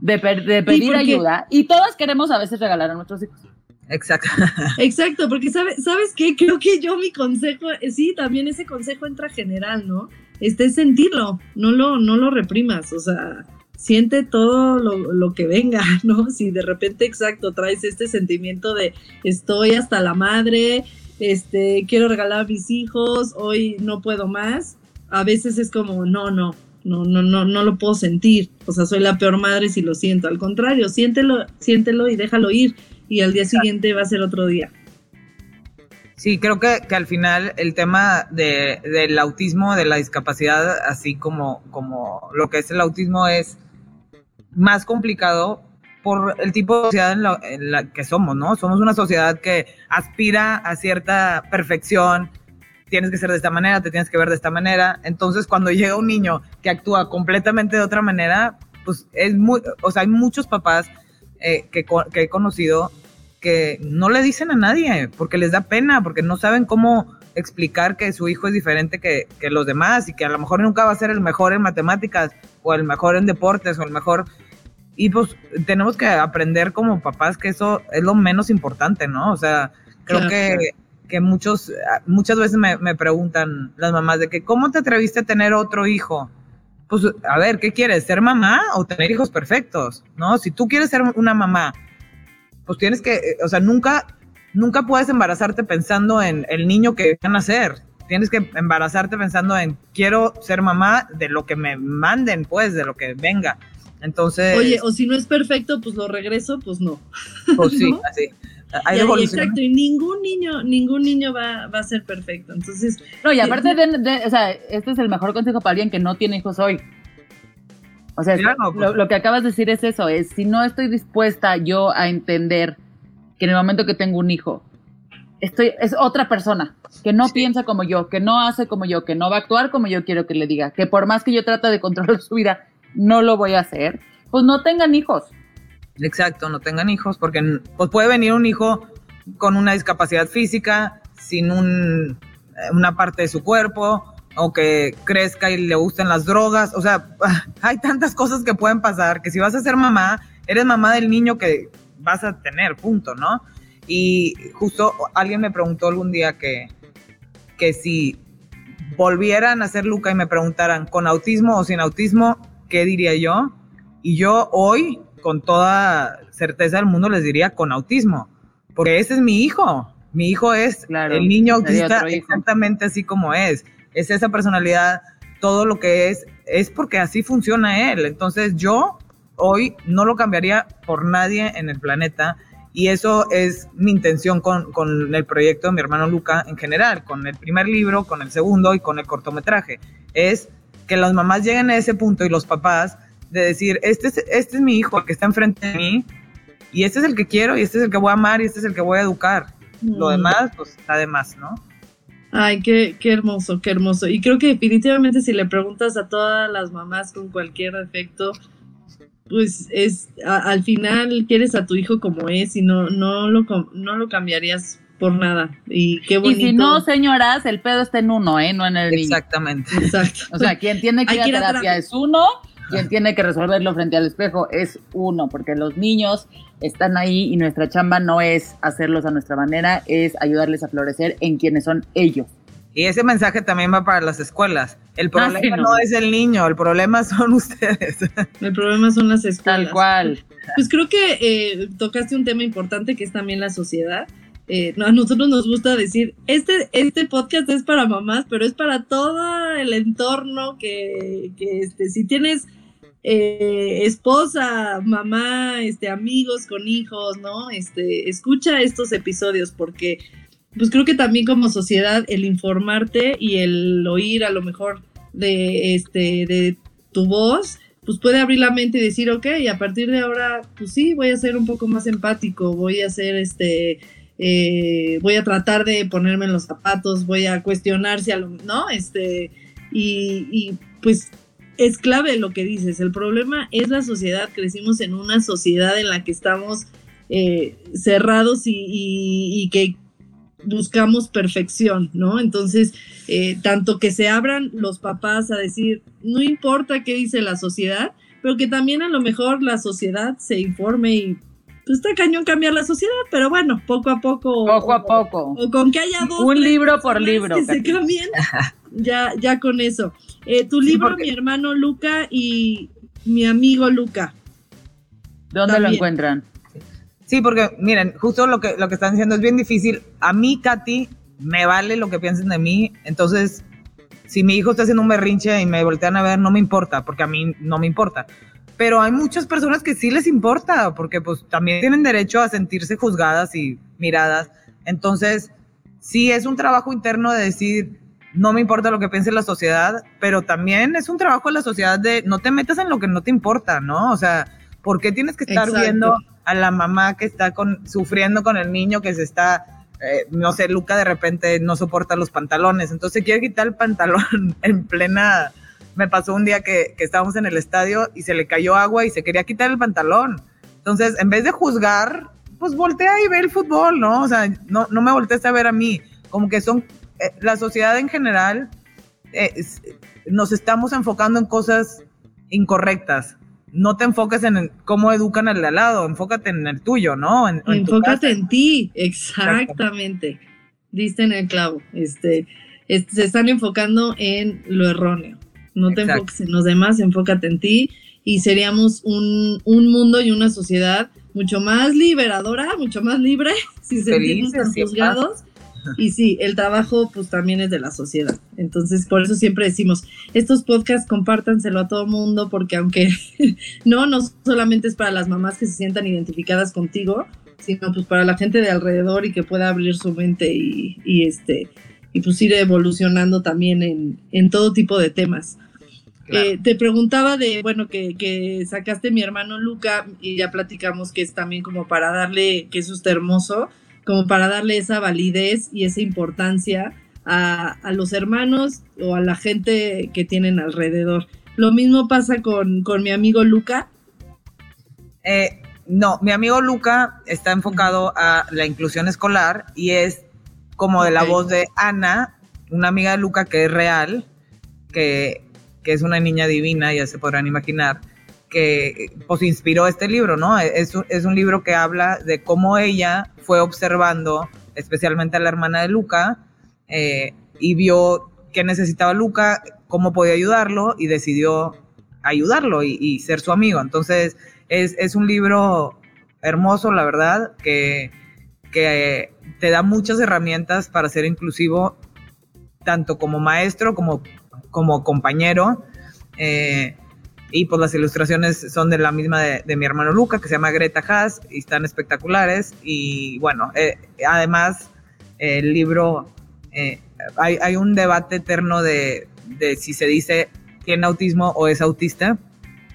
de, pedir ayuda, y todas queremos a veces regalar a nuestros hijos. Exacto. <laughs> Exacto, porque sabes, ¿sabes qué? Creo que yo mi consejo, eh, sí, también ese consejo entra general, ¿no? Este es sentirlo, no lo, no lo reprimas, o sea, siente todo lo, lo, que venga, <laughs> ¿no? Si de repente, exacto, traes este sentimiento de estoy hasta la madre, este, quiero regalar a mis hijos, hoy no puedo más, a veces es como, no, no, no, no, no, no lo puedo sentir, o sea, soy la peor madre si lo siento, al contrario, siéntelo, siéntelo y déjalo ir y al día siguiente va a ser otro día. Sí, creo que, que al final el tema de, del autismo, de la discapacidad, así como, como lo que es el autismo, es más complicado por el tipo de sociedad en la, en la, que somos, ¿no? Somos una sociedad que aspira a cierta perfección, tienes que ser de esta manera, te tienes que ver de esta manera. Entonces, cuando llega un niño que actúa completamente de otra manera, pues es muy, o sea, hay muchos papás eh, que, que, he conocido que no le dicen a nadie porque les da pena, porque no saben cómo explicar que su hijo es diferente que, que, los demás y que a lo mejor nunca va a ser el mejor en matemáticas o el mejor en deportes o el mejor... Y pues tenemos que aprender como papás que eso es lo menos importante, ¿no? O sea, creo que, que muchos, muchas veces me, me preguntan las mamás de que, ¿cómo te atreviste a tener otro hijo? Pues, a ver, ¿qué quieres? ¿Ser mamá o tener hijos perfectos? ¿No? Si tú quieres ser una mamá pues tienes que, o sea, nunca, nunca puedes embarazarte pensando en el niño que van a nacer. Tienes que embarazarte pensando en quiero ser mamá de lo que me manden, pues, de lo que venga. Entonces. Oye, o si no es perfecto, pues lo regreso, pues no. Pues sí, <laughs> así. Hay exacto, y ningún niño, ningún niño va, va, a ser perfecto. Entonces. No, y aparte de, de, o sea, este es el mejor consejo para alguien que no tiene hijos hoy. O sea, pues. lo, que acabas de decir es eso, es si no estoy dispuesta yo a entender que en el momento que tengo un hijo, estoy, es otra persona, que no piensa como yo, que no hace como yo, que no va a actuar como yo quiero que le diga, que por más que yo trate de controlar <laughs> su vida, no lo voy a hacer, pues no tengan hijos. Exacto, no tengan hijos, porque pues puede venir un hijo con una discapacidad física, sin un, una parte de su cuerpo, o que crezca y le gusten las drogas. O sea, <laughs> hay tantas cosas que pueden pasar que si vas a ser mamá, eres mamá del niño que vas a tener, punto, ¿no? Y justo alguien me preguntó algún día que, que si volvieran a ser Luca y me preguntaran con autismo o sin autismo, ¿qué diría yo? Y yo hoy, con toda certeza del mundo, les diría con autismo, porque ese es mi hijo. Mi hijo es el niño autista exactamente así como es es esa personalidad, todo lo que es, es porque así funciona él. Entonces yo hoy no lo cambiaría por nadie en el planeta y eso es mi intención con, con, el proyecto de mi hermano Luca en general, con el primer libro, con el segundo y con el cortometraje. Es que las mamás lleguen a ese punto y los papás de decir, este es, este es mi hijo, el que está enfrente de mí, y este es el que quiero, y este es el que voy a amar, y este es el que voy a educar. Lo mm. demás, pues está de más, ¿no? Ay, qué, qué hermoso, qué hermoso. Y creo que definitivamente si le preguntas a todas las mamás con cualquier defecto, pues es al final quieres a tu hijo como es y no, no, lo, no lo cambiarías por nada. Y qué bonito. Y si no, señoras, el pedo está en uno, ¿eh? No en el niño. Exactamente. Exacto. O sea, quien tiene <laughs> que ir a terapia es uno quien tiene que resolverlo frente al espejo es uno, porque los niños están ahí y nuestra chamba no es hacerlos a nuestra manera, es ayudarles a florecer en quienes son ellos. Y ese mensaje también va para las escuelas. El ah, problema no. es el niño, el problema son ustedes. <laughs> El problema son las escuelas. Tal cual. Pues creo que eh, tocaste un tema importante que es también la sociedad. Eh, a nosotros nos gusta decir, este, este podcast es para mamás, pero es para todo el entorno que, que este, si tienes eh, esposa, mamá, este, amigos con hijos, ¿no? Este, escucha estos episodios porque, pues creo que también como sociedad el informarte y el oír a lo mejor de, este, de tu voz pues puede abrir la mente y decir, ok, a partir de ahora, pues sí, voy a ser un poco más empático, voy a ser este, eh, voy a tratar de ponerme en los zapatos, voy a cuestionar si a lo, ¿no? Este, y, y pues es clave lo que dices, el problema es la sociedad, crecimos en una sociedad en la que estamos eh, cerrados y, y, y, que buscamos perfección, ¿no? Entonces, eh, tanto que se abran los papás a decir, no importa qué dice la sociedad, pero que también a lo mejor la sociedad se informe y pues está cañón cambiar la sociedad, pero bueno, poco a poco. Poco a poco. O, con que haya dos. Un libro por libro. Que se cambien, <laughs> ya, ya con eso. Eh, tu libro, sí, porque... mi hermano Luca y mi amigo Luca. ¿Dónde también. lo encuentran? Sí, porque miren, justo lo que, lo que están diciendo es bien difícil. A mí, Katy, me vale lo que piensen de mí. Entonces, si mi hijo está haciendo un berrinche y me voltean a ver, no me importa, porque a mí no me importa. Pero hay muchas personas que sí les importa, porque pues también tienen derecho a sentirse juzgadas y miradas. Entonces, sí es un trabajo interno de decir, no me importa lo que piense la sociedad, pero también es un trabajo de la sociedad de no te metas en lo que no te importa, ¿no? O sea, ¿por qué tienes que estar Exacto. viendo a la mamá que está con, sufriendo con el niño que se está, eh, no sé, Luca de repente no soporta los pantalones, entonces quiere quitar el pantalón <laughs> en plena... Me pasó un día que, que estábamos en el estadio y se le cayó agua y se quería quitar el pantalón. Entonces, en vez de juzgar, pues voltea y ve el fútbol, ¿no? O sea, no, no me voltees a ver a mí. Como que son, la sociedad en general, eh, es, nos estamos enfocando en cosas incorrectas no te enfoques en cómo educan al de al lado, enfócate en el tuyo, ¿no? En, en enfócate en ti, exactamente. Diste en el clavo. Este, este, se están enfocando en lo erróneo. No te Exacto. enfoques en los demás, enfócate en ti y seríamos un, un, mundo y una sociedad mucho más liberadora, mucho más libre, <laughs> si sentimos tan juzgados. Y sí, el trabajo pues también es de la sociedad. Entonces, por eso siempre decimos, estos podcasts compártanselo a todo mundo porque aunque <laughs> no, no solamente es para las mamás que se sientan identificadas contigo, sino pues para la gente de alrededor y que pueda abrir su mente y, y este y pues ir evolucionando también en, en todo tipo de temas. Claro. Eh, te preguntaba de, bueno, que, que, sacaste mi hermano Luca y ya platicamos que es también como para darle, que eso está hermoso, como para darle esa validez y esa importancia a, a, los hermanos o a la gente que tienen alrededor. Lo mismo pasa con, con mi amigo Luca. Eh, no, mi amigo Luca está enfocado a la inclusión escolar y es como de la okay. voz de Ana, una amiga de Luca que es real, que, que es una niña divina, ya se podrán imaginar que pues inspiró este libro, ¿no? Es, es, un libro que habla de cómo ella fue observando, especialmente a la hermana de Luca, eh, y vio qué necesitaba Luca, cómo podía ayudarlo, y decidió ayudarlo y, ser su amigo. Entonces, es, es, un libro hermoso, la verdad, que, que te da muchas herramientas para ser inclusivo, tanto como maestro como, como compañero. Eh, y pues las ilustraciones son de la misma de, de, mi hermano Luca, que se llama Greta Haas, y están espectaculares. Y bueno, eh, además el libro, eh, hay, hay, un debate eterno de, de, si se dice tiene autismo o es autista.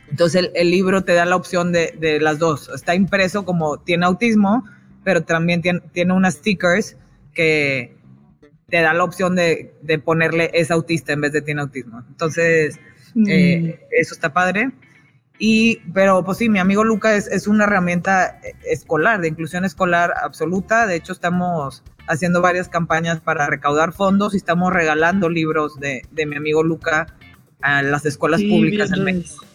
Entonces el, el libro te da la opción de, de, las dos. Está impreso como tiene autismo, pero también tiene, tiene unas stickers que te da la opción de, de ponerle es autista en vez de tiene autismo. Entonces eh, eso está padre. Y, pero pues sí, mi amigo Luca es, es, una herramienta escolar, de inclusión escolar absoluta. De hecho, estamos haciendo varias campañas para recaudar fondos y estamos regalando libros de, de mi amigo Luca a las escuelas sí, públicas en México.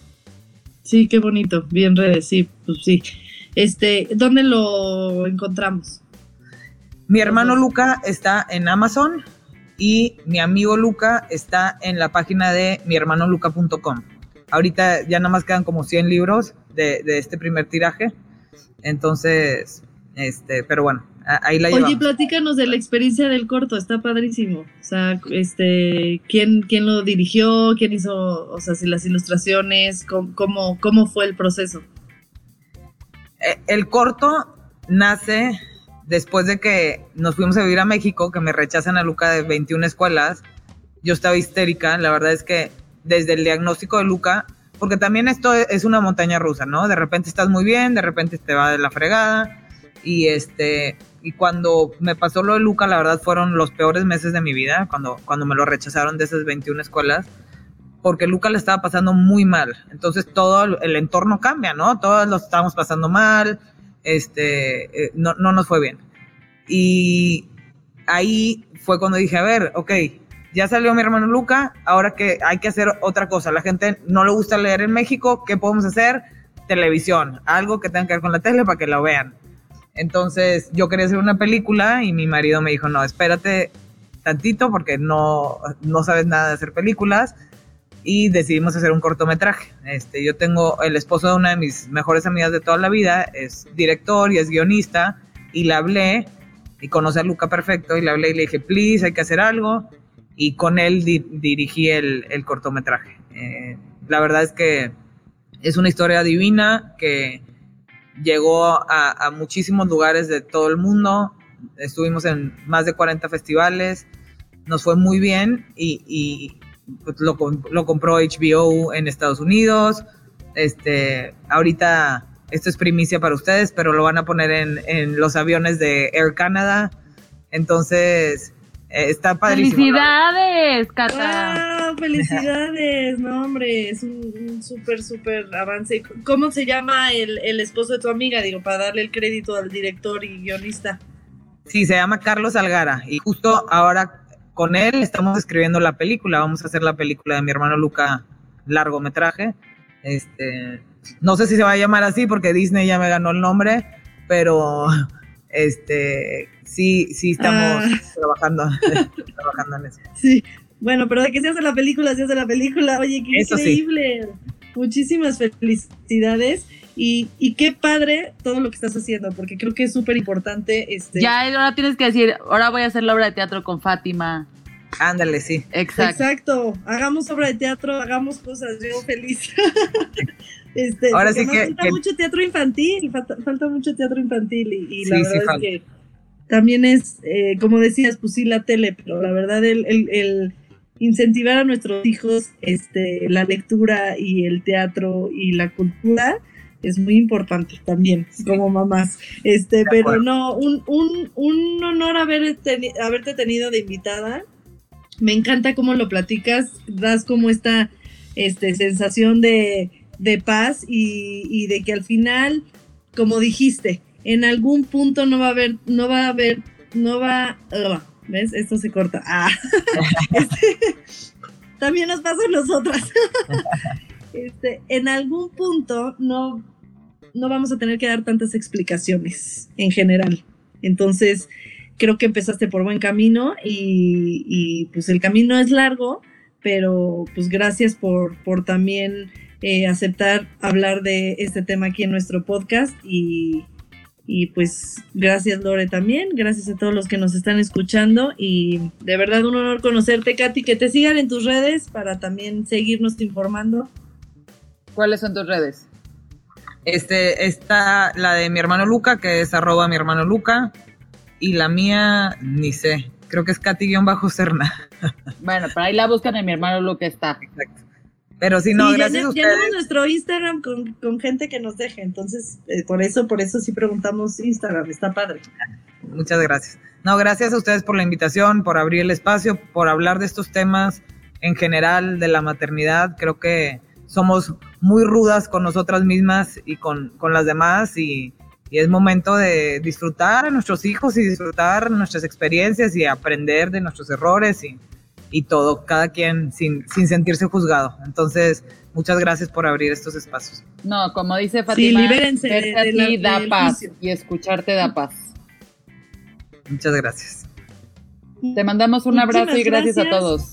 Sí, qué bonito, bien redes, sí, pues sí. Este, ¿dónde lo encontramos? Mi hermano Luca está en Amazon, y mi amigo Luca está en la página de mihermanoluca.com. Ahorita ya nada más quedan como 100 libros de, de, este primer tiraje. Entonces, este, pero bueno, ahí la llevamos. Oye, platícanos de la experiencia del corto, está padrísimo. O sea, este, ¿quién, quién lo dirigió? ¿Quién hizo, o sea, si las ilustraciones? ¿Cómo, cómo, fue el proceso? Eh, el corto nace después de que nos fuimos a vivir a México, que me rechazan a Luca de 21 escuelas, yo estaba histérica. La verdad es que desde el diagnóstico de Luca, porque también esto es una montaña rusa, ¿no? De repente estás muy bien, de repente te va de la fregada y este y cuando me pasó lo de Luca, la verdad fueron los peores meses de mi vida, cuando, cuando me lo rechazaron de esas 21 escuelas, porque Luca le estaba pasando muy mal. Entonces todo el entorno cambia, ¿no? Todos lo estábamos pasando mal, este, eh, no, no nos fue bien. Y ahí fue cuando dije, a ver, ok, ya salió mi hermano Luca, ahora que hay que hacer otra cosa. La gente no le gusta leer en México, ¿qué podemos hacer? Televisión, algo que tenga que ver con la tele para que lo vean. Entonces yo quería hacer una película y mi marido me dijo, no, espérate tantito porque no, no sabes nada de hacer películas y decidimos hacer un cortometraje. Este, yo tengo el esposo de una de mis mejores amigas de toda la vida, es director y es guionista y le hablé y conoce a Luca perfecto y le hablé y le dije, please, hay que hacer algo y con él dirigí el, cortometraje. Eh, la verdad es que es una historia divina que llegó a, muchísimos lugares de todo el mundo. Estuvimos en más de 40 festivales. Nos fue muy bien y, lo, compró HBO en Estados Unidos. Este, ahorita esto es primicia para ustedes, pero lo van a poner en, en los aviones de Air Canada. Entonces, eh, está padrísimo. ¡Felicidades, Cata! ¡Felicidades! No, hombre, es un súper, súper avance. ¿Cómo se llama el, esposo de tu amiga? Digo, para darle el crédito al director y guionista. Sí, se llama Carlos Algara. Y justo ahora con él estamos escribiendo la película. Vamos a hacer la película de mi hermano Luca, largometraje. Este, no sé si se va a llamar así porque Disney ya me ganó el nombre, pero <laughs> este, sí, sí estamos ah. trabajando, <laughs> trabajando en eso. Sí, bueno, pero de que se hace la película, se hace la película. Oye, qué increíble. Muchísimas felicidades. Y, y, qué padre todo lo que estás haciendo, porque creo que es súper importante. Este... Ya, ahora tienes que decir, ahora voy a hacer la obra de teatro con Fátima. Ándale, sí. Exacto. Exacto. Hagamos obra de teatro, hagamos cosas, yo feliz. <laughs> este, ahora sí que, falta mucho teatro infantil, falta, mucho teatro infantil y, la verdad es que también es, eh, como decías, pues sí, la tele, pero la verdad el, incentivar a nuestros hijos este, la lectura y el teatro y la cultura es muy importante también como mamás. Este, pero no, un, un, un honor haber haberte tenido de invitada. Me encanta cómo lo platicas, das como esta este, sensación de, de paz y, y de que al final, como dijiste, en algún punto no va a haber, no va a haber, no va, ¿ves? Esto se corta. Ah. <laughs> Este, también nos pasa a nosotras. <laughs> Este, en algún punto no, no vamos a tener que dar tantas explicaciones en general. Entonces, creo que empezaste por buen camino y, pues el camino es largo, pero pues gracias por, por también eh, aceptar hablar de este tema aquí en nuestro podcast y, y pues gracias Lore también, gracias a todos los que nos están escuchando y de verdad un honor conocerte Katy, que te sigan en tus redes para también seguirnos informando. ¿Cuáles son tus redes? Este, está la de mi hermano Luca, que es arroba mi hermano Luca, y la mía, ni sé, creo que es Katy-Serna. <laughs> bueno, pero ahí la buscan en mi hermano Luca está. Exacto. Pero si no, gracias a ustedes. nuestro Instagram con, gente que nos deje, entonces eh, por eso, por eso sí preguntamos Instagram, está padre. Muchas gracias. No, gracias a ustedes por la invitación, por abrir el espacio, por hablar de estos temas en general de la maternidad. Creo que somos muy rudas con nosotras mismas y con, con las demás y, y es momento de disfrutar a nuestros hijos y disfrutar nuestras experiencias y aprender de nuestros errores y, y todo, cada quien sin, sin sentirse juzgado. Entonces, muchas gracias por abrir estos espacios. No, como dice Fatima, sí, libérense de, da paz y escucharte da paz. Muchas gracias. Te mandamos un abrazo y gracias, a todos.